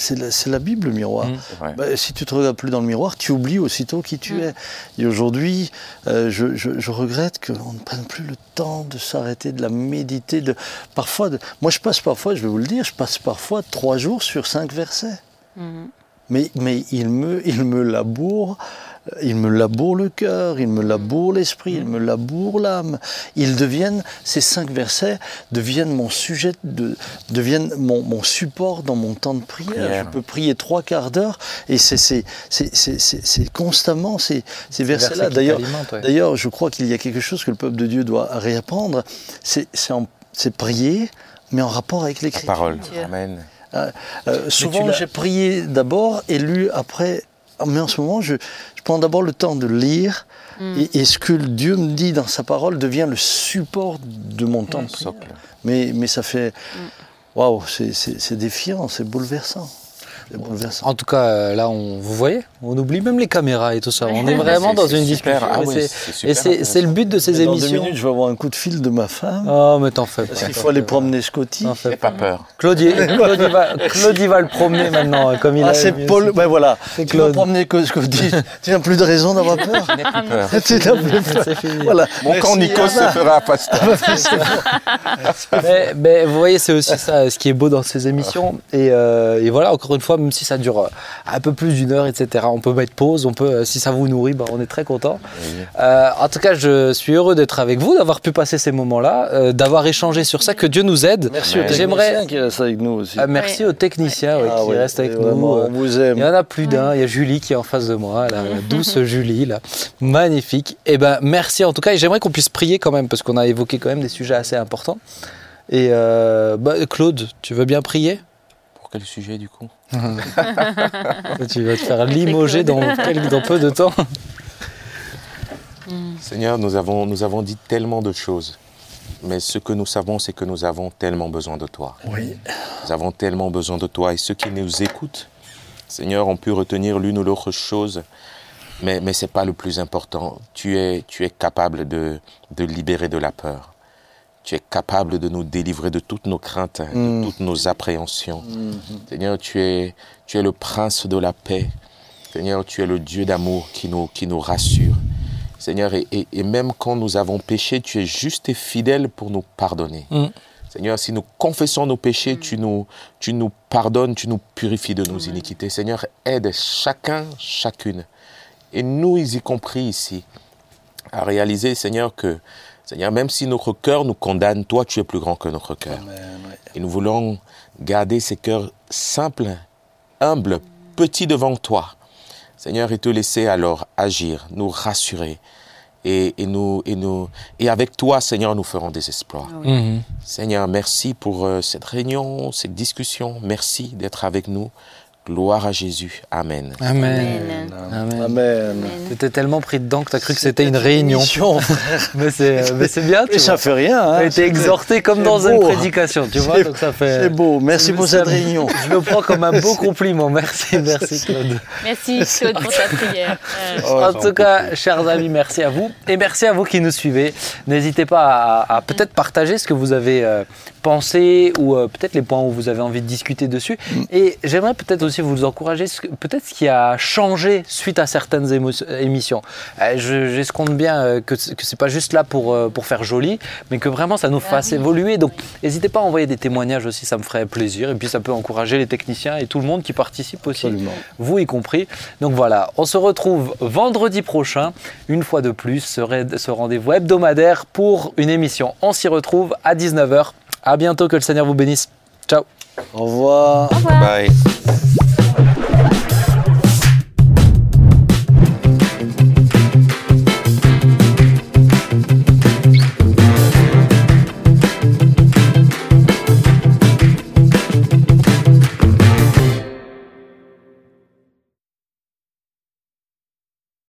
Speaker 3: C'est la, Bible le miroir.
Speaker 1: Mm.
Speaker 4: Vrai.
Speaker 3: Bah, si tu te regardes plus dans le miroir, tu oublies aussitôt qui tu
Speaker 2: Mm.
Speaker 3: es. Et aujourd'hui, euh, je, je- je regrette qu'on ne prenne plus le temps de s'arrêter, de la méditer. De, parfois, de- moi je passe parfois, je vais vous le dire, je passe parfois trois jours sur cinq versets.
Speaker 2: Mhm.
Speaker 3: Mais, mais il, me, il me laboure, il me laboure le cœur, il me laboure l'esprit, il me laboure l'âme. Ils deviennent, ces cinq versets deviennent mon sujet, de, deviennent mon, mon support dans mon temps de prière.
Speaker 4: Prière.
Speaker 3: Je peux prier trois quarts d'heure et c'est constamment ces, ces versets-là. D'ailleurs. D'ailleurs, je crois qu'il y a quelque chose que le peuple de Dieu doit réapprendre, c'est prier, mais en rapport avec l'écriture.
Speaker 4: parole. Amen.
Speaker 3: Euh, souvent,
Speaker 1: l'as-
Speaker 3: j'ai prié d'abord et lu après. Mais en ce moment, je prends d'abord le temps de lire. Et, et ce que Dieu me dit dans sa parole devient le support de mon temps. Mais, mais ça fait. Waouh, c'est- c'est c'est défiant, c'est bouleversant.
Speaker 1: En tout cas, euh, là, on, vous voyez, on oublie même les caméras et tout ça. On est vraiment dans une
Speaker 4: super.
Speaker 1: discussion.
Speaker 4: Ah
Speaker 1: et
Speaker 4: ouais,
Speaker 1: c'est-
Speaker 4: c'est super
Speaker 1: et c'est c'est le but de ces
Speaker 3: Mais dans deux
Speaker 1: émissions.
Speaker 3: minutes, je vais avoir un coup de fil de ma femme.
Speaker 1: Oh, mais t'en fais pas.
Speaker 3: parce qu'il faut aller promener Scotty.
Speaker 1: T'en fais pas.
Speaker 4: peur.
Speaker 1: Claudie, Claudie, va, Claudie va le promener maintenant, hein, comme il
Speaker 3: Ah,
Speaker 1: a
Speaker 3: c'est Paul.
Speaker 1: aussi.
Speaker 3: Ben voilà.
Speaker 1: C'est
Speaker 3: Tu vas promener que Scotty. tu n'as plus de raison d'avoir peur.
Speaker 4: N'aie plus peur.
Speaker 3: tu n'as plus peur.
Speaker 1: C'est fini.
Speaker 3: Voilà.
Speaker 4: Mon camp Nico se fera pasteur.
Speaker 1: mais, mais vous voyez, c'est aussi ça, ce qui est beau dans ces émissions. Et, euh, et voilà, encore une fois, même si ça dure euh, un peu plus d'une heure, etc., on peut mettre pause, on peut, euh, si ça vous nourrit, bah, on est très content.
Speaker 4: Oui.
Speaker 1: Euh, en tout cas, je suis heureux d'être avec vous, d'avoir pu passer ces moments-là, euh, d'avoir échangé sur ça. Que Dieu nous aide.
Speaker 3: Merci aux techniciens
Speaker 1: J'aimerais-
Speaker 3: qui restent avec nous aussi.
Speaker 1: Euh, merci aux techniciens ouais,
Speaker 3: Ah
Speaker 1: qui
Speaker 3: oui,
Speaker 1: restent avec nous.
Speaker 3: vraiment, on vous
Speaker 1: Il
Speaker 3: aime.
Speaker 1: y en a plus d'un. Il y a Julie qui est en face de moi, la douce Julie, là. Magnifique. Et ben, merci en tout cas. Et j'aimerais qu'on puisse prier quand même, parce qu'on a évoqué quand même des sujets assez importants. Et euh, bah, Claude, tu veux bien prier?
Speaker 4: Pour quel sujet du coup
Speaker 1: Tu vas te faire limoger dans, quel- dans peu de temps.
Speaker 4: Seigneur, nous avons, nous avons dit tellement de choses. Mais ce que nous savons, c'est que nous avons tellement besoin de toi.
Speaker 3: Oui.
Speaker 4: Nous avons tellement besoin de toi. Et ceux qui nous écoutent, Seigneur, ont pu retenir l'une ou l'autre chose. Mais, mais ce n'est pas le plus important. Tu es, tu es capable de, de libérer de la peur. Tu es capable de nous délivrer de toutes nos craintes,
Speaker 3: Mm.
Speaker 4: de toutes nos appréhensions. Seigneur, tu es, tu es le prince de la paix. Seigneur, tu es le Dieu d'amour qui nous, qui nous rassure. Seigneur, et, et- et même quand nous avons péché, tu es juste et fidèle pour nous pardonner.
Speaker 1: Mm.
Speaker 4: Seigneur, si nous confessons nos péchés, tu nous, tu nous pardonnes, tu nous purifies de nos iniquités. Seigneur, aide chacun, chacune, et nous y compris ici, à réaliser, Seigneur, que, Seigneur, même si notre cœur nous condamne, toi, tu es plus grand que notre cœur. Et nous voulons garder ces cœurs simples, humbles, petits devant toi. Seigneur, et te laisser alors agir, nous rassurer. Et, et nous, et, nous, et avec toi, Seigneur, nous ferons des exploits.
Speaker 1: Mhm.
Speaker 4: Seigneur, merci pour euh, cette réunion, cette discussion. Merci d'être avec nous. Gloire à Jésus. Amen.
Speaker 1: Amen.
Speaker 2: Amen.
Speaker 1: Amen.
Speaker 3: Amen.
Speaker 1: T'étais tellement pris dedans que t'as cru que c'était une réunion.
Speaker 3: Mission.
Speaker 1: Mais c'est mais c'est bien, tu
Speaker 3: Et ça fait rien.
Speaker 1: T'as
Speaker 3: Hein.
Speaker 1: été exhorté comme dans une prédication, tu vois.
Speaker 3: C'est-
Speaker 1: Donc ça fait.
Speaker 3: C'est beau. Merci pour cette réunion.
Speaker 1: Je le prends comme un beau compliment. Merci, merci Claude.
Speaker 2: Merci Claude pour ta prière. Euh,
Speaker 3: Oh,
Speaker 1: en tout cas, chers amis, merci à vous. Et merci à vous qui nous suivez. N'hésitez pas à, à peut-être partager ce que vous avez ou euh, peut-être les points où vous avez envie de discuter dessus.
Speaker 3: Mm.
Speaker 1: Et j'aimerais peut-être aussi vous encourager, peut-être ce qui a changé suite à certaines émissions. Euh, je- J'escompte bien euh, que que c'est pas juste là pour, euh, pour faire joli, mais que vraiment ça nous fasse évoluer. Donc n'hésitez pas à envoyer des témoignages aussi, ça me ferait plaisir. Et puis ça peut encourager les techniciens et tout le monde qui participe aussi
Speaker 3: Absolument.
Speaker 1: vous y compris. Donc voilà, on se retrouve vendredi prochain, une fois de plus, ce, raid- ce rendez-vous hebdomadaire pour une émission. On s'y retrouve à 19h. À bientôt, que le Seigneur vous bénisse. Ciao
Speaker 3: Au revoir.
Speaker 2: Au revoir.
Speaker 4: Bye.